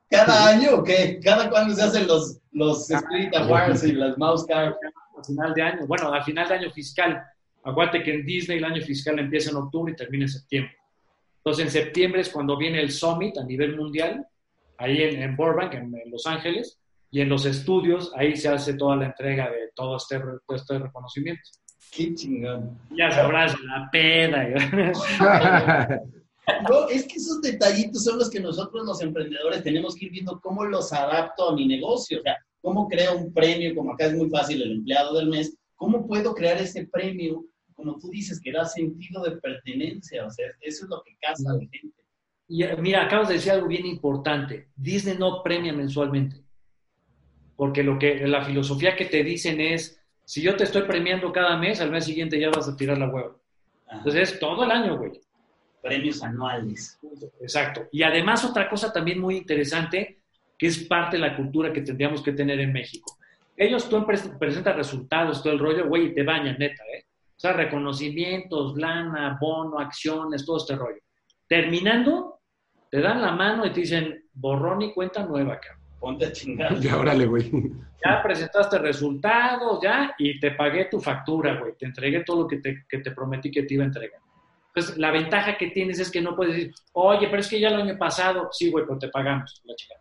Speaker 1: ¿Cada año o qué? ¿Cada cuándo se hacen los, los Spirit Awards y las Mouse Cards?
Speaker 3: Al final de año, bueno, al final de año fiscal. Acuérdate que en Disney el año fiscal empieza en octubre y termina en septiembre. Entonces, en septiembre es cuando viene el Summit a nivel mundial, ahí en, en Burbank, en Los Ángeles, y en los estudios ahí se hace toda la entrega de todo este, este reconocimiento.
Speaker 1: Qué chingón.
Speaker 3: Ya sabrás la peda.
Speaker 1: no, es que esos detallitos son los que nosotros los emprendedores tenemos que ir viendo cómo los adapto a mi negocio. O sea, ¿Cómo creo un premio? Como acá es muy fácil el empleado del mes, ¿cómo puedo crear ese premio? Como tú dices, que da sentido de pertenencia, o sea, eso es lo que casa a la gente.
Speaker 3: Y eh, mira, acabas de decir algo bien importante. Disney no premia mensualmente. Porque lo que la filosofía que te dicen es, si yo te estoy premiando cada mes, al mes siguiente ya vas a tirar la hueva. Entonces es todo el año, güey.
Speaker 1: Premios anuales.
Speaker 3: Exacto. Y además otra cosa también muy interesante, que es parte de la cultura que tendríamos que tener en México. Ellos, tú presentas resultados, todo el rollo, güey, y te bañan, neta, ¿eh? O sea, reconocimientos, lana, bono, acciones, todo este rollo. Terminando, te dan la mano y te dicen, borrón y cuenta nueva, cabrón.
Speaker 1: Ponte a chingar.
Speaker 2: Ya, órale, güey.
Speaker 3: Ya presentaste resultados, ya, y te pagué tu factura, güey. Te entregué todo lo que te, que te prometí que te iba a entregar. Entonces, la ventaja que tienes es que no puedes decir, oye, pero es que ya el año pasado, sí, güey, pero te pagamos, la chica.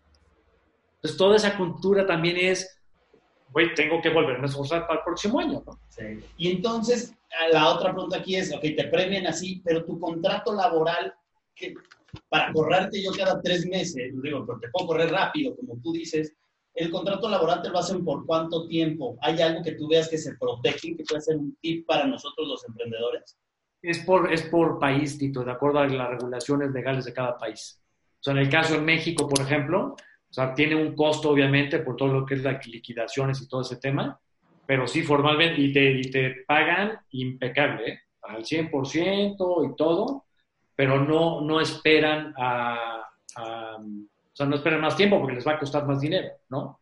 Speaker 3: Entonces, toda esa cultura también es, güey, tengo que volverme a esforzar para el próximo año, ¿no?
Speaker 1: Sí. Y entonces, la otra pregunta aquí es, ok, te premian así, pero tu contrato laboral, que para correrte yo cada tres meses, digo, pero te puedo correr rápido, como tú dices, el contrato laboral te lo hacen por cuánto tiempo? ¿Hay algo que tú veas que se protege, que puede ser un tip para nosotros los emprendedores?
Speaker 3: Es por, es por país, Tito, de acuerdo a las regulaciones legales de cada país. O sea, en el caso de México, por ejemplo, o sea, tiene un costo, obviamente, por todo lo que es las liquidaciones y todo ese tema, pero sí formalmente, y te, y te pagan impecable, ¿eh? al 100% y todo, pero no, no esperan a, a, o sea, no esperan más tiempo porque les va a costar más dinero, ¿no?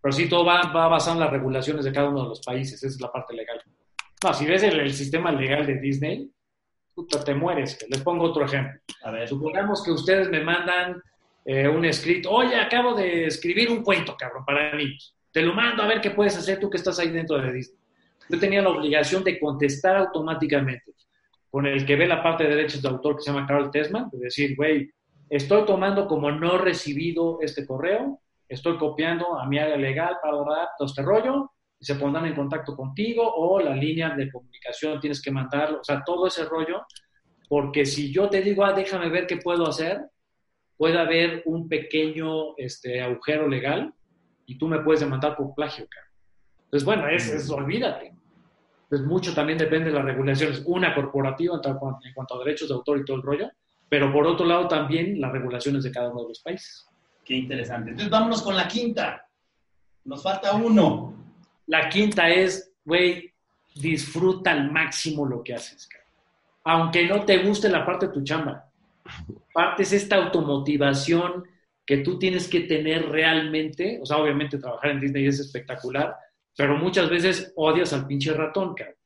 Speaker 3: Pero sí, todo va, va basado en las regulaciones de cada uno de los países, esa es la parte legal. No, si ves el, el sistema legal de Disney, puta, te mueres. Les pongo otro ejemplo.
Speaker 1: A ver.
Speaker 3: Supongamos que ustedes me mandan eh, un escrito, oye, acabo de escribir un cuento, cabrón, para niños. Te lo mando a ver qué puedes hacer tú que estás ahí dentro de Disney. Yo tenía la obligación de contestar automáticamente con el que ve la parte de derechos de autor que se llama Carl Tesman, de decir, güey, estoy tomando como no recibido este correo, estoy copiando a mi área legal para dar todo este rollo, y se pondrán en contacto contigo o la línea de comunicación tienes que mandarlo, o sea, todo ese rollo, porque si yo te digo, ah, déjame ver qué puedo hacer, puede haber un pequeño este, agujero legal y tú me puedes demandar por plagio, cara. Entonces, bueno, es, es olvídate. Entonces, mucho también depende de las regulaciones. Una corporativa en, cuanto, en cuanto a derechos de autor y todo el rollo, pero por otro lado también las regulaciones de cada uno de los países.
Speaker 1: Qué interesante. Entonces, vámonos con la quinta. Nos falta uno.
Speaker 3: La quinta es, güey, disfruta al máximo lo que haces, cara. aunque no te guste la parte de tu chamba. Parte es esta automotivación que tú tienes que tener realmente, o sea, obviamente trabajar en Disney es espectacular, pero muchas veces odias al pinche ratón, cabrón.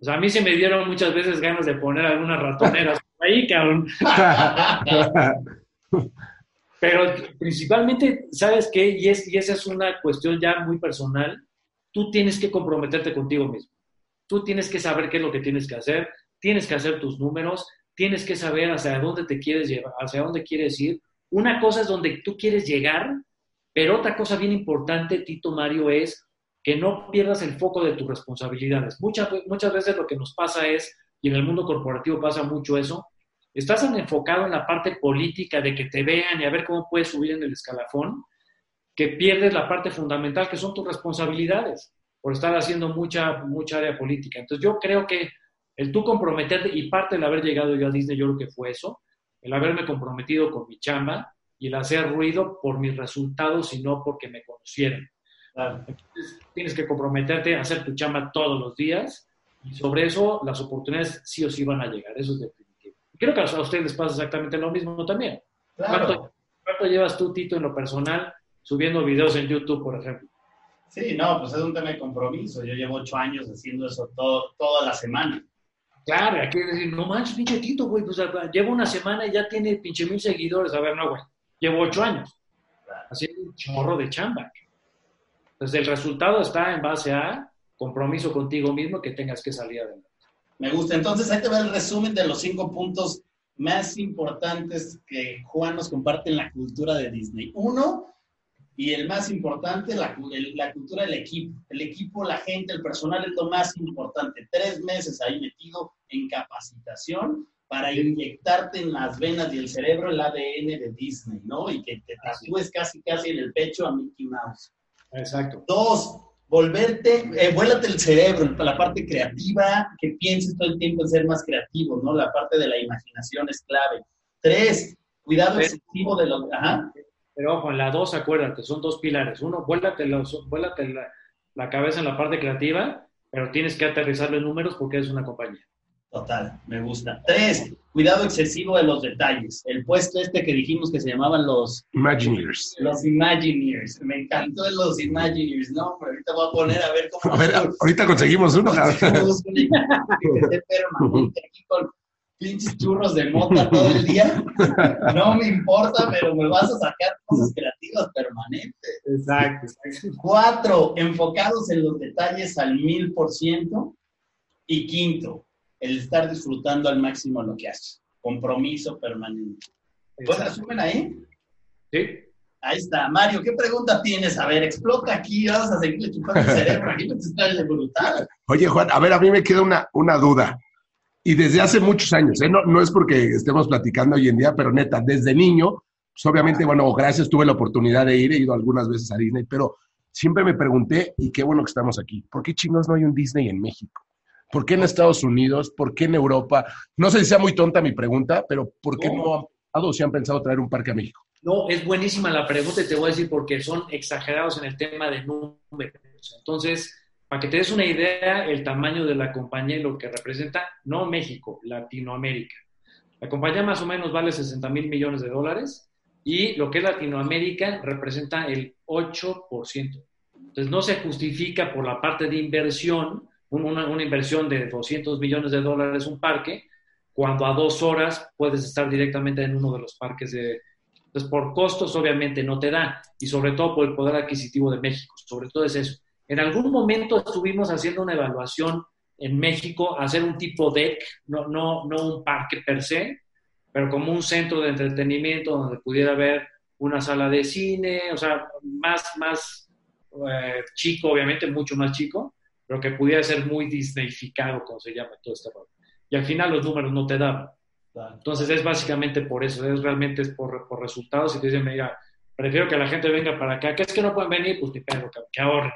Speaker 3: O sea, a mí se me dieron muchas veces ganas de poner algunas ratoneras ahí, cabrón. Pero principalmente, ¿sabes qué? Y, es, y esa es una cuestión ya muy personal. Tú tienes que comprometerte contigo mismo. Tú tienes que saber qué es lo que tienes que hacer, tienes que hacer tus números, tienes que saber hacia dónde te quieres llevar, hacia dónde quieres ir. Una cosa es donde tú quieres llegar, pero otra cosa bien importante, Tito Mario, es que no pierdas el foco de tus responsabilidades. Muchas, muchas veces lo que nos pasa es, y en el mundo corporativo pasa mucho eso, estás enfocado en la parte política de que te vean y a ver cómo puedes subir en el escalafón, que pierdes la parte fundamental que son tus responsabilidades por estar haciendo mucha, mucha área política. Entonces yo creo que el tú comprometerte, y parte del haber llegado yo a Disney, yo creo que fue eso, el haberme comprometido con mi chamba y el hacer ruido por mis resultados y no porque me conocieran. Entonces, tienes que comprometerte a hacer tu chamba todos los días y sobre eso las oportunidades sí o sí van a llegar, eso es definitivo. Creo que a ustedes les pasa exactamente lo mismo también.
Speaker 1: Claro.
Speaker 3: ¿Cuánto, ¿Cuánto llevas tú, Tito, en lo personal, subiendo videos en YouTube, por ejemplo?
Speaker 1: Sí, no, pues es un tema de compromiso. Yo llevo ocho años haciendo eso todo, toda la semana.
Speaker 3: Claro, aquí decir, no manches, pinche Tito, güey, pues llevo una semana y ya tiene pinche mil seguidores. A ver, no, güey, llevo ocho años haciendo un chorro de chamba. Entonces, el resultado está en base a compromiso contigo mismo que tengas que salir adelante.
Speaker 1: Me gusta. Entonces, ahí te va el resumen de los cinco puntos más importantes que Juan nos comparte en la cultura de Disney. Uno, y el más importante, la, la cultura del equipo. El equipo, la gente, el personal es lo más importante. Tres meses ahí metido en capacitación para inyectarte en las venas y el cerebro el ADN de Disney, ¿no? Y que te tatúes casi, casi en el pecho a Mickey Mouse.
Speaker 3: Exacto.
Speaker 1: Dos, volverte, eh, vuélate el cerebro, la parte creativa, que pienses todo el tiempo en ser más creativo, ¿no? La parte de la imaginación es clave. Tres, cuidado
Speaker 3: Tres.
Speaker 1: excesivo de los... Ajá.
Speaker 3: Pero ojo, en la dos, acuérdate, son dos pilares. Uno, vuélate, los, vuélate la, la cabeza en la parte creativa, pero tienes que aterrizarlo en números porque es una compañía.
Speaker 1: Total, me gusta. Tres, cuidado excesivo de los detalles. El puesto este que dijimos que se llamaban los,
Speaker 2: Imagineers.
Speaker 1: los Imagineers. Me encantó los Imagineers, ¿no? Pero ahorita voy a poner a ver cómo...
Speaker 2: A ver, ahorita conseguimos uno.
Speaker 1: Conseguimos un aquí con pinches churros de mota todo el día. No me importa, pero me vas a sacar cosas creativas permanentes.
Speaker 3: Exacto.
Speaker 1: Cuatro, enfocados en los detalles al mil por ciento. Y quinto, el estar disfrutando al máximo lo que haces. Compromiso permanente. ¿Pues resumen ahí?
Speaker 3: Sí.
Speaker 1: Ahí está. Mario, ¿qué pregunta tienes? A ver, explota aquí, vamos a seguirle chupando el cerebro. Aquí me está brutal.
Speaker 2: Oye, Juan, a ver, a mí me queda una, una duda. Y desde hace muchos años, ¿eh? no, no es porque estemos platicando hoy en día, pero neta, desde niño, pues obviamente, bueno, gracias, tuve la oportunidad de ir, he ido algunas veces a Disney, pero siempre me pregunté, y qué bueno que estamos aquí, ¿por qué chingos no hay un Disney en México? ¿Por qué en Estados Unidos? ¿Por qué en Europa? No sé si sea muy tonta mi pregunta, pero ¿por qué no han pensado, si han pensado traer un parque a México?
Speaker 3: No, es buenísima la pregunta y te voy a decir porque son exagerados en el tema de números. Entonces, para que te des una idea, el tamaño de la compañía y lo que representa, no México, Latinoamérica. La compañía más o menos vale 60 mil millones de dólares y lo que es Latinoamérica representa el 8%. Entonces, no se justifica por la parte de inversión, una, inversión de 200 millones de dólares un parque, cuando a dos horas puedes estar directamente en uno de los parques de, entonces, por costos obviamente no te da, y sobre todo por el poder adquisitivo de México, sobre todo es eso. En algún momento estuvimos haciendo una evaluación en México, hacer un tipo deck, no, no, no un parque per se, pero como un centro de entretenimiento donde pudiera haber una sala de cine, o sea, más, más eh, chico, obviamente, mucho más chico, pero que pudiera ser muy disneyficado, como se llama todo este rollo. Y al final los números no te daban. Entonces es básicamente por eso, es realmente es por, por resultados. Y te dicen, mira, prefiero que la gente venga para acá, que es que no pueden venir, pues ni pedo, que, que ahorren.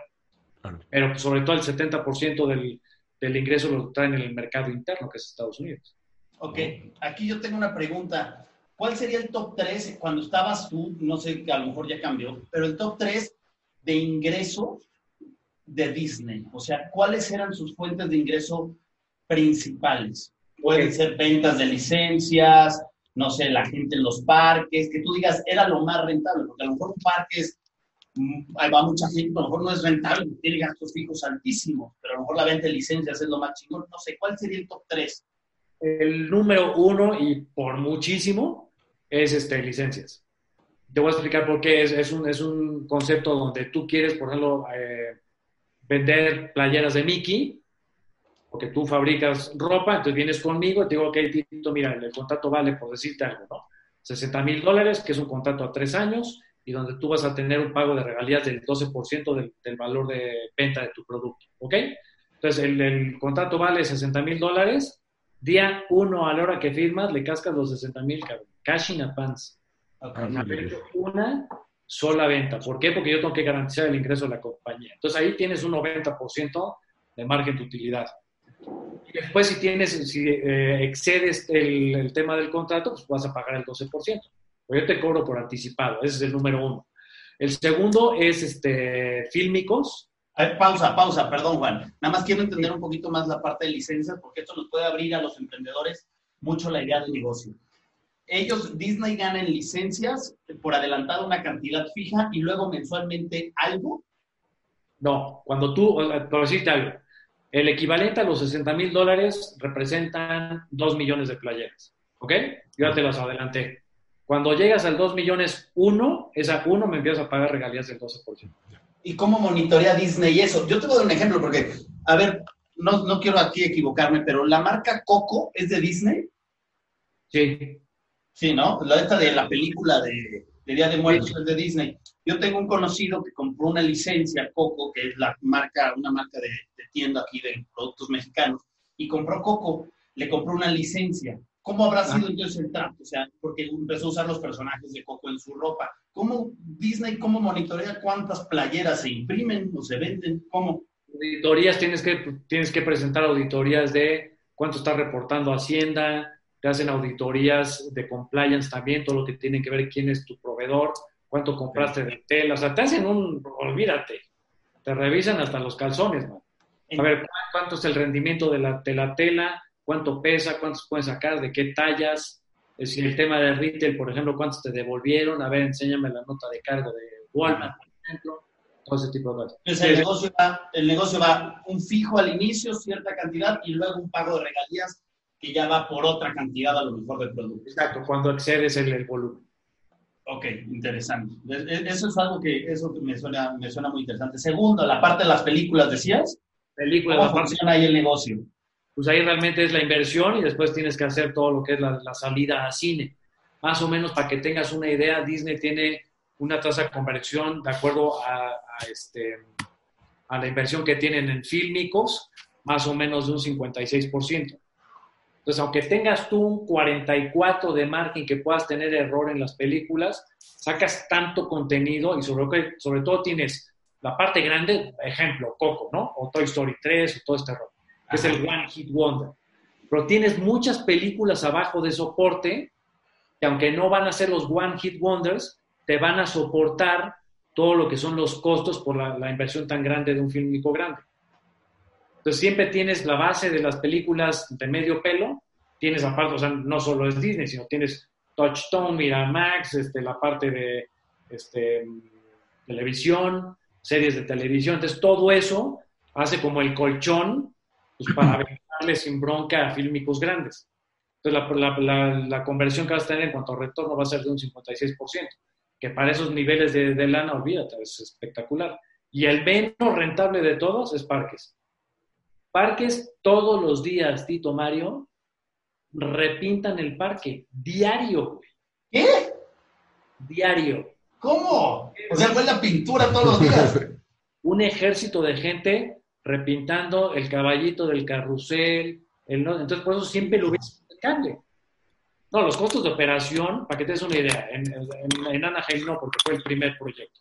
Speaker 2: Claro.
Speaker 3: Pero pues, sobre todo el 70% del, del ingreso lo traen en el mercado interno, que es Estados Unidos.
Speaker 1: Ok, aquí yo tengo una pregunta. ¿Cuál sería el top 3 cuando estabas tú? No sé, a lo mejor ya cambió, pero el top 3 de ingreso de Disney. O sea, ¿cuáles eran sus fuentes de ingreso principales? Pueden ser ventas de licencias, no sé, la gente en los parques, que tú digas, era lo más rentable, porque a lo mejor un parque es, mm, ahí va mucha gente, a lo mejor no es rentable, tiene gastos fijos altísimos, pero a lo mejor la venta de licencias es lo más chingón. No sé, ¿cuál sería el top 3?
Speaker 3: El número uno, y por muchísimo, es este, licencias. Te voy a explicar por qué. Es, es, un, es un concepto donde tú quieres, por ejemplo, eh, vender playeras de Mickey, porque tú fabricas ropa, entonces vienes conmigo y te digo, ok, Tito, mira, el contrato vale, por decirte algo, ¿no? 60 mil dólares, que es un contrato a tres años, y donde tú vas a tener un pago de regalías del 12% del, del, valor de venta de tu producto, ¿ok? Entonces, el, el contrato vale 60 mil dólares, día uno a la hora que firmas, le cascas los 60 mil, cash in advance. Okay. Una sola venta. ¿Por qué? Porque yo tengo que garantizar el ingreso de la compañía. Entonces, ahí tienes un 90% de margen de utilidad. Y después, si tienes, si eh, excedes el, el, tema del contrato, pues vas a pagar el 12%. Pero yo te cobro por anticipado, ese es el número uno. El segundo es este, fílmicos.
Speaker 1: Ver, pausa, pausa, perdón, Juan. Nada más quiero entender un poquito más la parte de licencias, porque esto nos puede abrir a los emprendedores mucho la idea del negocio. Ellos, Disney gana en licencias por adelantado una cantidad fija y luego mensualmente algo.
Speaker 3: No, cuando tú, por decirte algo, el equivalente a los 60 mil dólares representan 2 millones de playeras. ¿Ok? Yo ya te las adelanté. Cuando llegas al 2 millones 1, esa 1 me empiezas a pagar regalías del 12%.
Speaker 1: ¿Y cómo monitorea Disney eso? Yo te voy a dar un ejemplo porque, a ver, no, no quiero aquí equivocarme, pero la marca Coco es de Disney.
Speaker 3: Sí.
Speaker 1: Sí, ¿no? La esta de la película de, de Día de Muertos sí. de Disney. Yo tengo un conocido que compró una licencia Coco, que es la marca, una marca de, de tienda aquí de productos mexicanos, y compró Coco, le compró una licencia. ¿Cómo habrá sido entonces el trato? O sea, porque empezó a usar los personajes de Coco en su ropa. ¿Cómo Disney, cómo monitorea cuántas playeras se imprimen o se venden? ¿Cómo?
Speaker 3: Auditorías, tienes que, tienes que presentar auditorías de cuánto está reportando Hacienda, te hacen auditorías de compliance también, todo lo que tiene que ver quién es tu proveedor, cuánto compraste de tela, o sea, te hacen un, olvídate, te revisan hasta los calzones, ¿no? A ver, cuánto es el rendimiento de la, tela, cuánto pesa, cuántos pueden sacar, de qué tallas, es decir, el tema de retail, por ejemplo, cuántos te devolvieron, a ver, enséñame la nota de cargo de Walmart, por ejemplo, todo ese tipo de cosas.
Speaker 1: El negocio, va, el negocio va un fijo al inicio, cierta cantidad, y luego un pago de regalías que ya va por otra cantidad a lo mejor del producto.
Speaker 3: Exacto, cuando excedes el, el volumen.
Speaker 1: Ok, interesante. Eso es algo que eso me suena, me suena muy interesante. Segundo, la parte de las películas, decías.
Speaker 3: Películas,
Speaker 1: ¿Cómo funciona ahí el negocio?
Speaker 3: Pues ahí realmente es la inversión y después tienes que hacer todo lo que es la, la salida a cine. Más o menos para que tengas una idea, Disney tiene una tasa de conversión de acuerdo a, a, este, a la inversión que tienen en fílmicos, más o menos de un 56%. Entonces, aunque tengas tú un 44 de margen que puedas tener error en las películas, sacas tanto contenido y sobre, sobre todo tienes la parte grande, ejemplo, Coco, ¿no? O Toy Story 3 o todo este error, que es el One Hit Wonder. Pero tienes muchas películas abajo de soporte que aunque no van a ser los One Hit Wonders, te van a soportar todo lo que son los costos por la, la inversión tan grande de un fílmico grande. Entonces siempre tienes la base de las películas de medio pelo, tienes aparte, o sea, no solo es Disney, sino tienes Touchstone, Miramax, este, la parte de este, televisión, series de televisión. Entonces todo eso hace como el colchón pues, para aventarle sin bronca a fílmicos grandes. Entonces la, la, la, la, conversión que vas a tener en cuanto a retorno va a ser de un 56%, que para esos niveles de, de lana, olvídate, es espectacular. Y el menos rentable de todos es Parques. Parques todos los días, Tito Mario, repintan el parque. Diario, güey.
Speaker 1: ¿Qué?
Speaker 3: Diario.
Speaker 1: ¿Cómo? O sea, fue la pintura todos los días.
Speaker 3: Un ejército de gente repintando el caballito del carrusel. El, entonces, por eso siempre lo ves impecable. No, los costos de operación, para que te des una idea, en, en, en Anaheim no, porque fue el primer proyecto.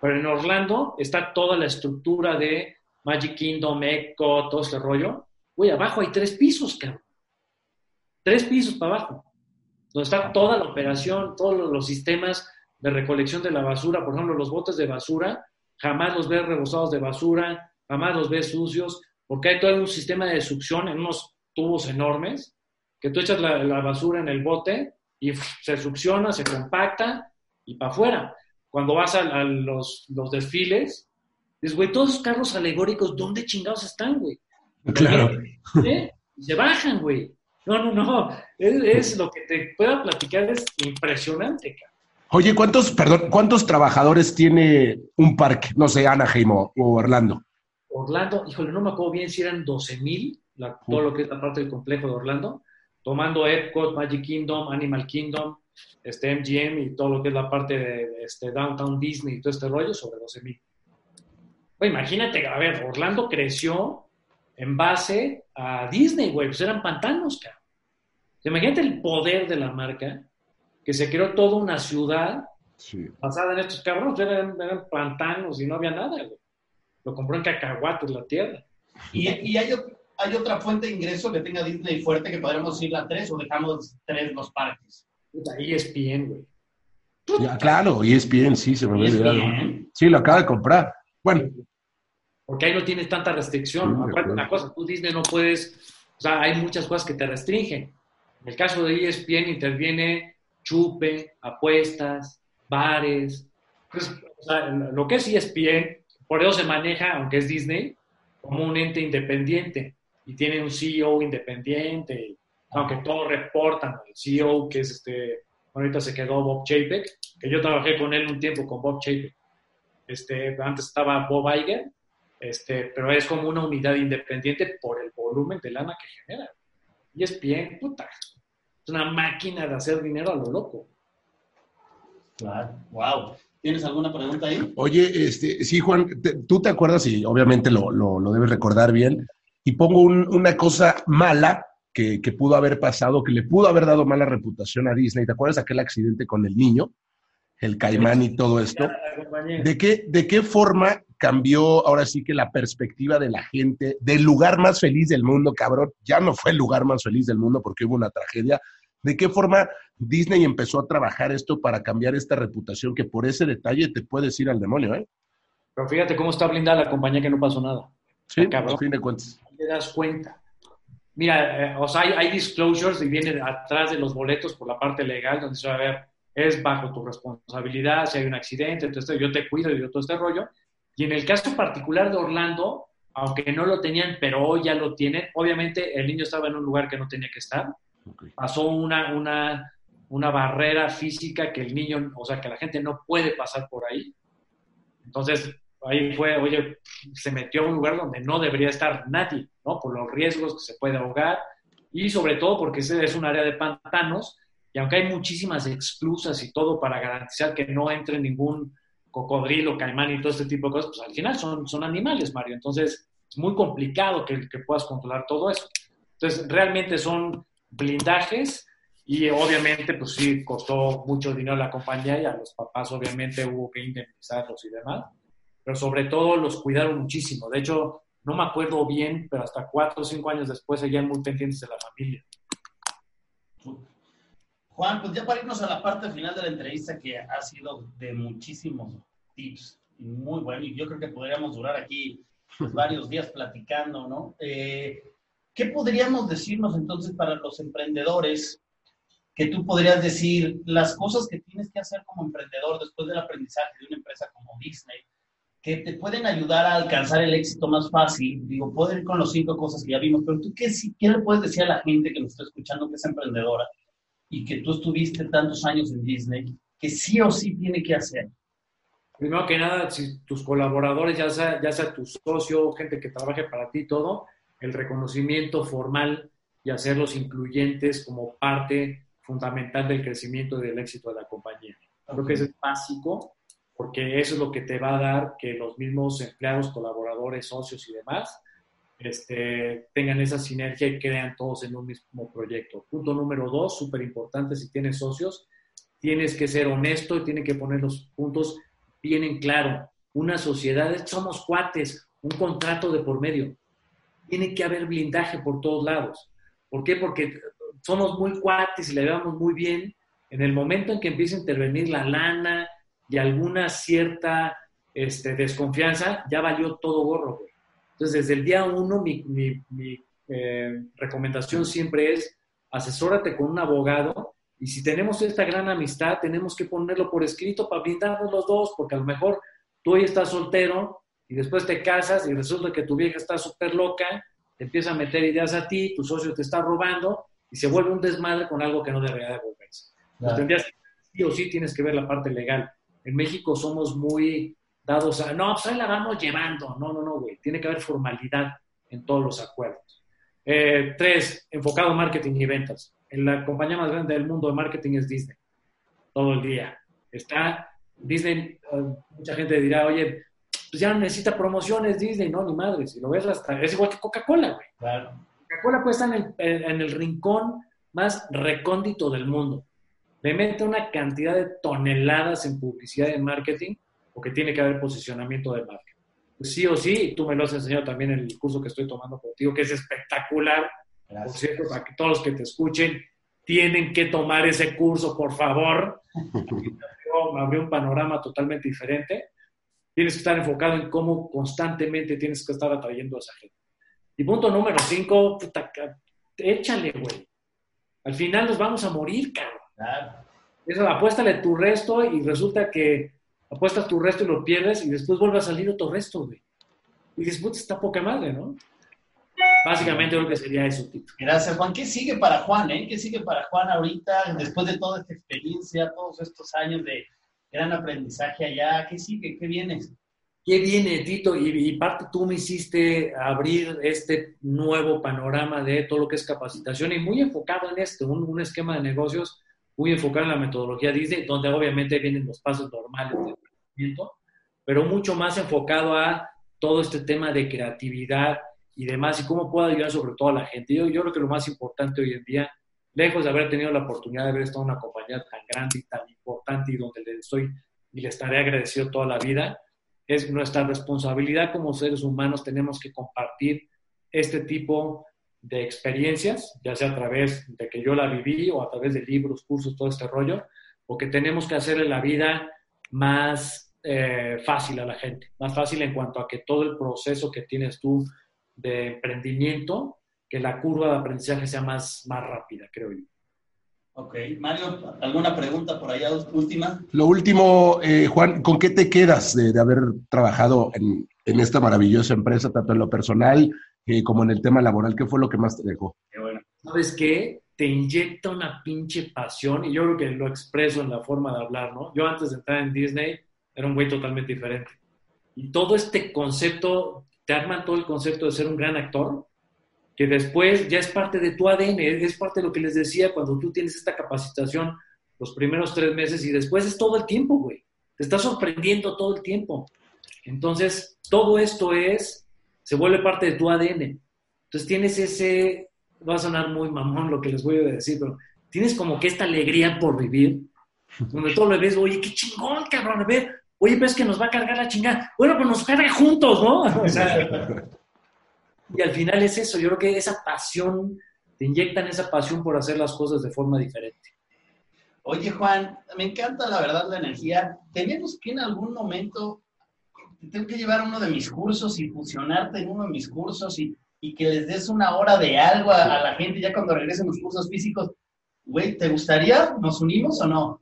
Speaker 3: Pero en Orlando está toda la estructura de Magic Kingdom, Echo, todo ese rollo. Güey, abajo hay tres pisos, cabrón. Tres pisos para abajo. Donde está toda la operación, todos los, sistemas de recolección de la basura. Por ejemplo, los botes de basura, jamás los ves rebosados de basura, jamás los ves sucios, porque hay todo un sistema de succión en unos tubos enormes, que tú echas la, basura en el bote y se succiona, se compacta y para afuera. Cuando vas a, los desfiles, Dices, güey, todos esos carros alegóricos, ¿dónde chingados están, güey?
Speaker 2: Claro.
Speaker 3: ¿Eh? Se bajan, güey. No, no, no. Es, es, lo que te pueda platicar es impresionante, cara.
Speaker 2: Oye, ¿cuántos, perdón, cuántos trabajadores tiene un parque? No sé, Anaheim o, o Orlando.
Speaker 3: Orlando, híjole, no me acuerdo bien si eran 12 mil, todo lo que es la parte del complejo de Orlando, tomando Epcot, Magic Kingdom, Animal Kingdom, este MGM y todo lo que es la parte de este Downtown Disney y todo este rollo, sobre 12 mil. Imagínate, a ver, Orlando creció en base a Disney, güey, pues eran pantanos, cabrón. Imagínate el poder de la marca, que se creó toda una ciudad sí. basada en estos cabrones, eran, eran, pantanos y no había nada, güey. Lo compró en cacahuates la tierra.
Speaker 1: ¿Y, y hay, hay, otra fuente de ingreso que tenga Disney fuerte que podríamos ir a tres o dejamos tres los parques?
Speaker 3: Ahí es bien, güey.
Speaker 2: Ya, claro, ESPN, sí, se me había olvidado. Sí, lo acaba de comprar. Bueno,
Speaker 3: porque ahí no tienes tanta restricción. Sí, Aparte, una cosa, tú Disney no puedes, o sea, hay muchas cosas que te restringen. En el caso de ESPN interviene chupe, apuestas, bares. Entonces, o sea, lo que es ESPN, por eso se maneja, aunque es Disney, como un ente independiente y tiene un CEO independiente, aunque todos reportan al CEO, que es este, ahorita se quedó Bob Chapek, que yo trabajé con él un tiempo con Bob Chapek. Este, antes estaba Bob Iger, este, pero es como una unidad independiente por el volumen de lana que genera. Y es bien, puta, es una máquina de hacer dinero a lo loco.
Speaker 1: Claro, wow. ¿Tienes alguna pregunta ahí?
Speaker 2: Oye, este, sí, Juan, te, tú te acuerdas y obviamente lo, lo, lo debes recordar bien, y pongo un, una cosa mala que, que, pudo haber pasado, que le pudo haber dado mala reputación a Disney. ¿Te acuerdas de aquel accidente con el niño? El caimán y todo esto. ¿De qué, ¿De qué forma cambió ahora sí que la perspectiva de la gente del lugar más feliz del mundo, cabrón? Ya no fue el lugar más feliz del mundo porque hubo una tragedia. ¿De qué forma Disney empezó a trabajar esto para cambiar esta reputación que por ese detalle te puedes ir al demonio, eh?
Speaker 3: Pero fíjate cómo está blindada la compañía que no pasó nada.
Speaker 2: Sí, a fin de cuentas.
Speaker 3: Te das cuenta. Mira, eh, o sea, hay, disclosures y viene atrás de los boletos por la parte legal, donde se va a ver, es bajo tu responsabilidad, si hay un accidente, entonces yo te cuido y yo todo este rollo. Y en el caso particular de Orlando, aunque no lo tenían, pero hoy ya lo tienen, obviamente el niño estaba en un lugar que no tenía que estar. Pasó una, una, una barrera física que el niño, o sea, que la gente no puede pasar por ahí. Entonces, ahí fue, oye, se metió a un lugar donde no debería estar nadie, ¿no? Por los riesgos que se puede ahogar y sobre todo porque ese es un área de pantanos y aunque hay muchísimas exclusas y todo para garantizar que no entre ningún cocodrilo, caimán y todo este tipo de cosas, pues al final son, son animales, Mario. Entonces, es muy complicado que, que puedas controlar todo eso. Entonces, realmente son blindajes y obviamente, pues sí, costó mucho dinero la compañía y a los papás obviamente hubo que indemnizarlos y demás pero sobre todo los cuidaron muchísimo. De hecho, no me acuerdo bien, pero hasta cuatro o cinco años después seguían muy pendientes de la familia.
Speaker 1: Juan, pues ya para irnos a la parte final de la entrevista que ha sido de muchísimos tips muy bueno, y yo creo que podríamos durar aquí pues, varios días platicando, ¿no? Eh, ¿Qué podríamos decirnos entonces para los emprendedores que tú podrías decir las cosas que tienes que hacer como emprendedor después del aprendizaje de una empresa como Disney? que te pueden ayudar a alcanzar el éxito más fácil. Digo, puedo ir con los cinco cosas que ya vimos, pero tú, ¿qué, qué le puedes decir a la gente que nos está escuchando, que es emprendedora y que tú estuviste tantos años en Disney, que sí o sí tiene que hacer?
Speaker 3: Primero que nada, si tus colaboradores, ya sea, ya sea tu socio, gente que trabaje para ti, todo, el reconocimiento formal y hacerlos incluyentes como parte fundamental del crecimiento y del éxito de la compañía. Creo que eso es básico porque eso es lo que te va a dar que los mismos empleados, colaboradores, socios y demás este, tengan esa sinergia y crean todos en un mismo proyecto. Punto número dos, súper importante, si tienes socios, tienes que ser honesto y tienes que poner los puntos bien en claro. Una sociedad, somos cuates, un contrato de por medio. Tiene que haber blindaje por todos lados. ¿Por qué? Porque somos muy cuates y le damos muy bien. En el momento en que empieza a intervenir la lana, y alguna cierta este, desconfianza, ya valió todo gorro, Entonces, desde el día uno, mi, eh, recomendación siempre es asesórate con un abogado y si tenemos esta gran amistad, tenemos que ponerlo por escrito para brindarnos los dos, porque a lo mejor tú hoy estás soltero y después te casas y resulta que tu vieja está súper loca, te empieza a meter ideas a ti, tu socio te está robando y se vuelve un desmadre con algo que no debería de volverse. sí o sí tienes que ver la parte legal. En México somos muy dados a, no, pues ahí la vamos llevando. No, no, no, güey. Tiene que haber formalidad en todos los acuerdos. Eh, tres, enfocado en marketing y ventas. En la compañía más grande del mundo de marketing es Disney. Todo el día. Está Disney, eh, mucha gente dirá, oye, pues ya no necesita promociones Disney, no, ni madre. Si lo ves, hasta, es igual que Coca-Cola, güey. Claro. Coca-Cola puede estar en el, en el rincón más recóndito del mundo le mete una cantidad de toneladas en publicidad y en marketing, porque tiene que haber posicionamiento de marca. Pues sí o sí, tú me lo has enseñado también en el curso que estoy tomando contigo, que es espectacular. Por cierto, para que todos los que te escuchen tienen que tomar ese curso, por favor. me abrió un panorama totalmente diferente. Tienes que estar enfocado en cómo constantemente tienes que estar atrayendo a esa gente. Y punto número cinco, puta, échale, güey. Al final nos vamos a morir, cabrón. Claro. Eso, apuéstale tu resto y resulta que apuestas tu resto y lo pierdes y después vuelve a salir otro resto, güey. Y dices, puta, está poca madre, ¿no? Básicamente creo que sería eso, Tito.
Speaker 1: Gracias, Juan. ¿Qué sigue para Juan, eh? ¿Qué sigue para Juan ahorita, después de toda esta experiencia, todos estos años de gran aprendizaje allá? ¿Qué sigue? ¿Qué viene?
Speaker 3: ¿Qué viene, Tito? Y, parte tú me hiciste abrir este nuevo panorama de todo lo que es capacitación y muy enfocado en esto, un, un esquema de negocios muy enfocado en la metodología Disney, donde obviamente vienen los pasos normales del pero mucho más enfocado a todo este tema de creatividad y demás, y cómo puedo ayudar sobre todo a la gente. Yo, yo creo que lo más importante hoy en día, lejos de haber tenido la oportunidad de haber estado en una compañía tan grande y tan importante y donde le estoy y le estaré agradecido toda la vida, es nuestra responsabilidad como seres humanos, tenemos que compartir este tipo de experiencias, ya sea a través de que yo la viví o a través de libros, cursos, todo este rollo, o que tenemos que hacerle la vida más eh, fácil a la gente, más fácil en cuanto a que todo el proceso que tienes tú de emprendimiento, que la curva de aprendizaje sea más, más rápida, creo yo.
Speaker 1: Ok, Mario, ¿alguna pregunta por allá última?
Speaker 2: Lo último, eh, Juan, ¿con qué te quedas de, haber trabajado en, en, esta maravillosa empresa, tanto en lo personal eh, como en el tema laboral? ¿Qué fue lo que más te dejó?
Speaker 3: Qué bueno. ¿Sabes qué? Te inyecta una pinche pasión y yo creo que lo expreso en la forma de hablar, ¿no? Yo antes de entrar en Disney era un güey totalmente diferente. Y todo este concepto, te arman todo el concepto de ser un gran actor, que después ya es parte de tu ADN, es parte de lo que les decía cuando tú tienes esta capacitación los primeros tres meses y después es todo el tiempo, güey. Te está sorprendiendo todo el tiempo. Entonces, todo esto es, se vuelve parte de tu ADN. Entonces tienes ese, va a sonar muy mamón lo que les voy a decir, pero tienes como que esta alegría por vivir, donde todo lo ves, oye, qué chingón, cabrón, a ver, oye, pues que nos va a cargar la chingada. Bueno, pues nos carga juntos, ¿no? O sea, y al final es eso, yo creo que esa pasión, te inyectan esa pasión por hacer las cosas de forma diferente.
Speaker 1: Oye, Juan, me encanta la verdad la energía. Tenemos que en algún momento, tengo que llevar uno de mis cursos y fusionarte en uno de mis cursos y, y que les des una hora de algo a, a la gente ya cuando regresen los cursos físicos. Güey, ¿te gustaría? ¿Nos unimos o no?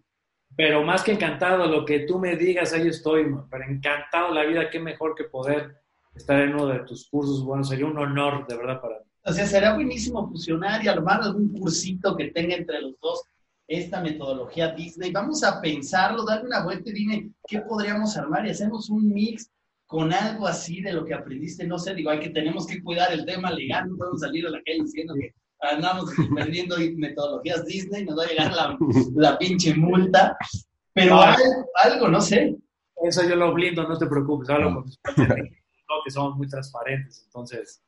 Speaker 3: Pero más que encantado, lo que tú me digas, ahí estoy, pero encantado la vida, qué mejor que poder estar en uno de tus cursos, bueno, sería un honor de verdad para mí.
Speaker 1: O sea, será buenísimo fusionar y armar algún cursito que tenga entre los dos esta metodología Disney. Vamos a pensarlo, darle una vuelta y dime qué podríamos armar y hacemos un mix con algo así de lo que aprendiste. No sé, digo, hay que tenemos que cuidar el tema legal, no podemos salir a la calle diciendo que andamos perdiendo metodologías Disney, nos va a llegar la, la pinche multa. Pero algo, no sé.
Speaker 3: Eso yo lo blindo, no te preocupes, hablo con tus que somos muy transparentes, entonces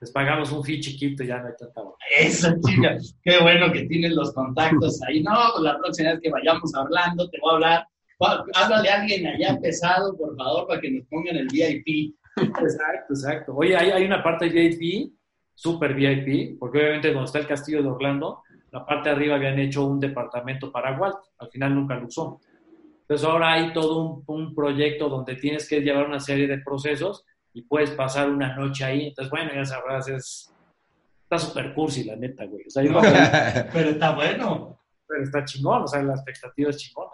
Speaker 3: les pagamos un fee chiquito y ya no hay tanta
Speaker 1: Eso, chica, qué bueno que tienen los contactos ahí. No, pues la próxima vez que vayamos hablando, te voy a hablar. Háblale a alguien allá pesado, por favor, para que nos pongan el VIP.
Speaker 3: Exacto, exacto. Oye, hay, hay una parte VIP, super VIP, porque obviamente donde está el castillo de Orlando, la parte de arriba habían hecho un departamento para Walt, al final nunca lo usó. Entonces ahora hay todo un, un proyecto donde tienes que llevar una serie de procesos y puedes pasar una noche ahí. Entonces, bueno, ya sabrás, es, está súper cursi, la neta, güey. O sea, yo
Speaker 1: pero está bueno.
Speaker 3: Pero está chingón, o sea, la expectativa es chingona.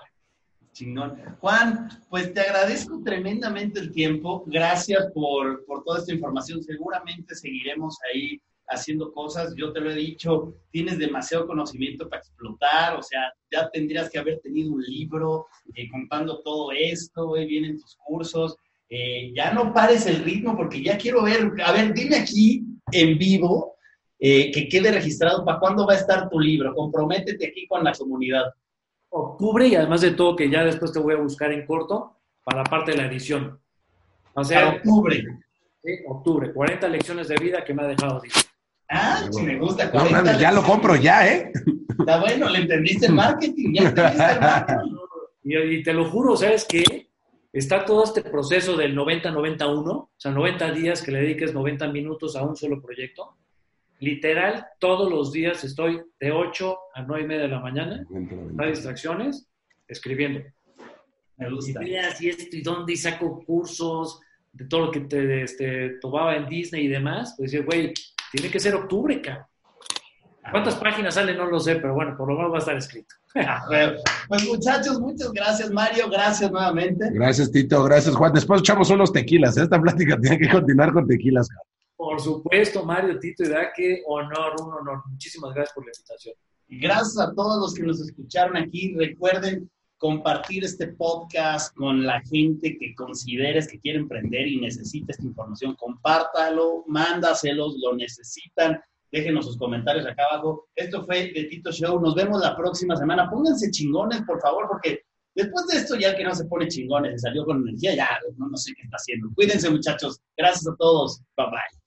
Speaker 1: Juan, pues te agradezco tremendamente el tiempo. Gracias por, por toda esta información. Seguramente seguiremos ahí haciendo cosas. Yo te lo he dicho, tienes demasiado conocimiento para explotar, o sea, ya tendrías que haber tenido un libro eh, contando todo esto, eh, vienen tus cursos. Eh, ya no pares el ritmo porque ya quiero ver, a ver, dime aquí en vivo que quede registrado para cuándo va a estar tu libro. Comprométete aquí con la comunidad.
Speaker 3: Octubre y además de todo que ya después te voy a buscar en corto para la parte de la edición.
Speaker 1: O sea, octubre.
Speaker 3: Sí, octubre, 40 lecciones de vida que me ha dejado
Speaker 1: Ah, si me gusta.
Speaker 2: ya lo compro ya, ¿eh?
Speaker 1: Está bueno, le entendiste el marketing, ya entendiste el marketing. Y,
Speaker 3: y te lo juro, ¿sabes qué? está todo este proceso del 90-91, o sea, 90 días que le dediques 90 minutos a un solo proyecto. Literal, todos los días estoy de 8 a 9 y media de la mañana, no hay distracciones, escribiendo.
Speaker 1: Me gusta.
Speaker 3: Ideas y esto y dónde y saco cursos de todo lo que te este, tomaba en Disney y demás. Pues decir, güey, tiene que ser octubre, cabrón. ¿Cuántas páginas salen? No lo sé, pero bueno, por lo menos va a estar escrito.
Speaker 1: pues muchachos, muchas gracias Mario, gracias nuevamente.
Speaker 2: Gracias Tito, gracias Juan. Después echamos unos tequilas. Esta plática tiene que continuar con tequilas.
Speaker 3: Por supuesto, Mario, Tito, y da que honor, un honor. Muchísimas gracias por la invitación.
Speaker 1: Gracias a todos los que nos escucharon aquí. Recuerden compartir este podcast con la gente que consideres que quiere emprender y necesita esta información. Compártalo, mándaselos, lo necesitan Déjenos sus comentarios acá abajo. Esto fue de Tito Show. Nos vemos la próxima semana. Pónganse chingones, por favor, porque después de esto ya que no se pone chingones, se salió con energía, ya no sé qué está haciendo. Cuídense, muchachos. Gracias a todos. Bye bye.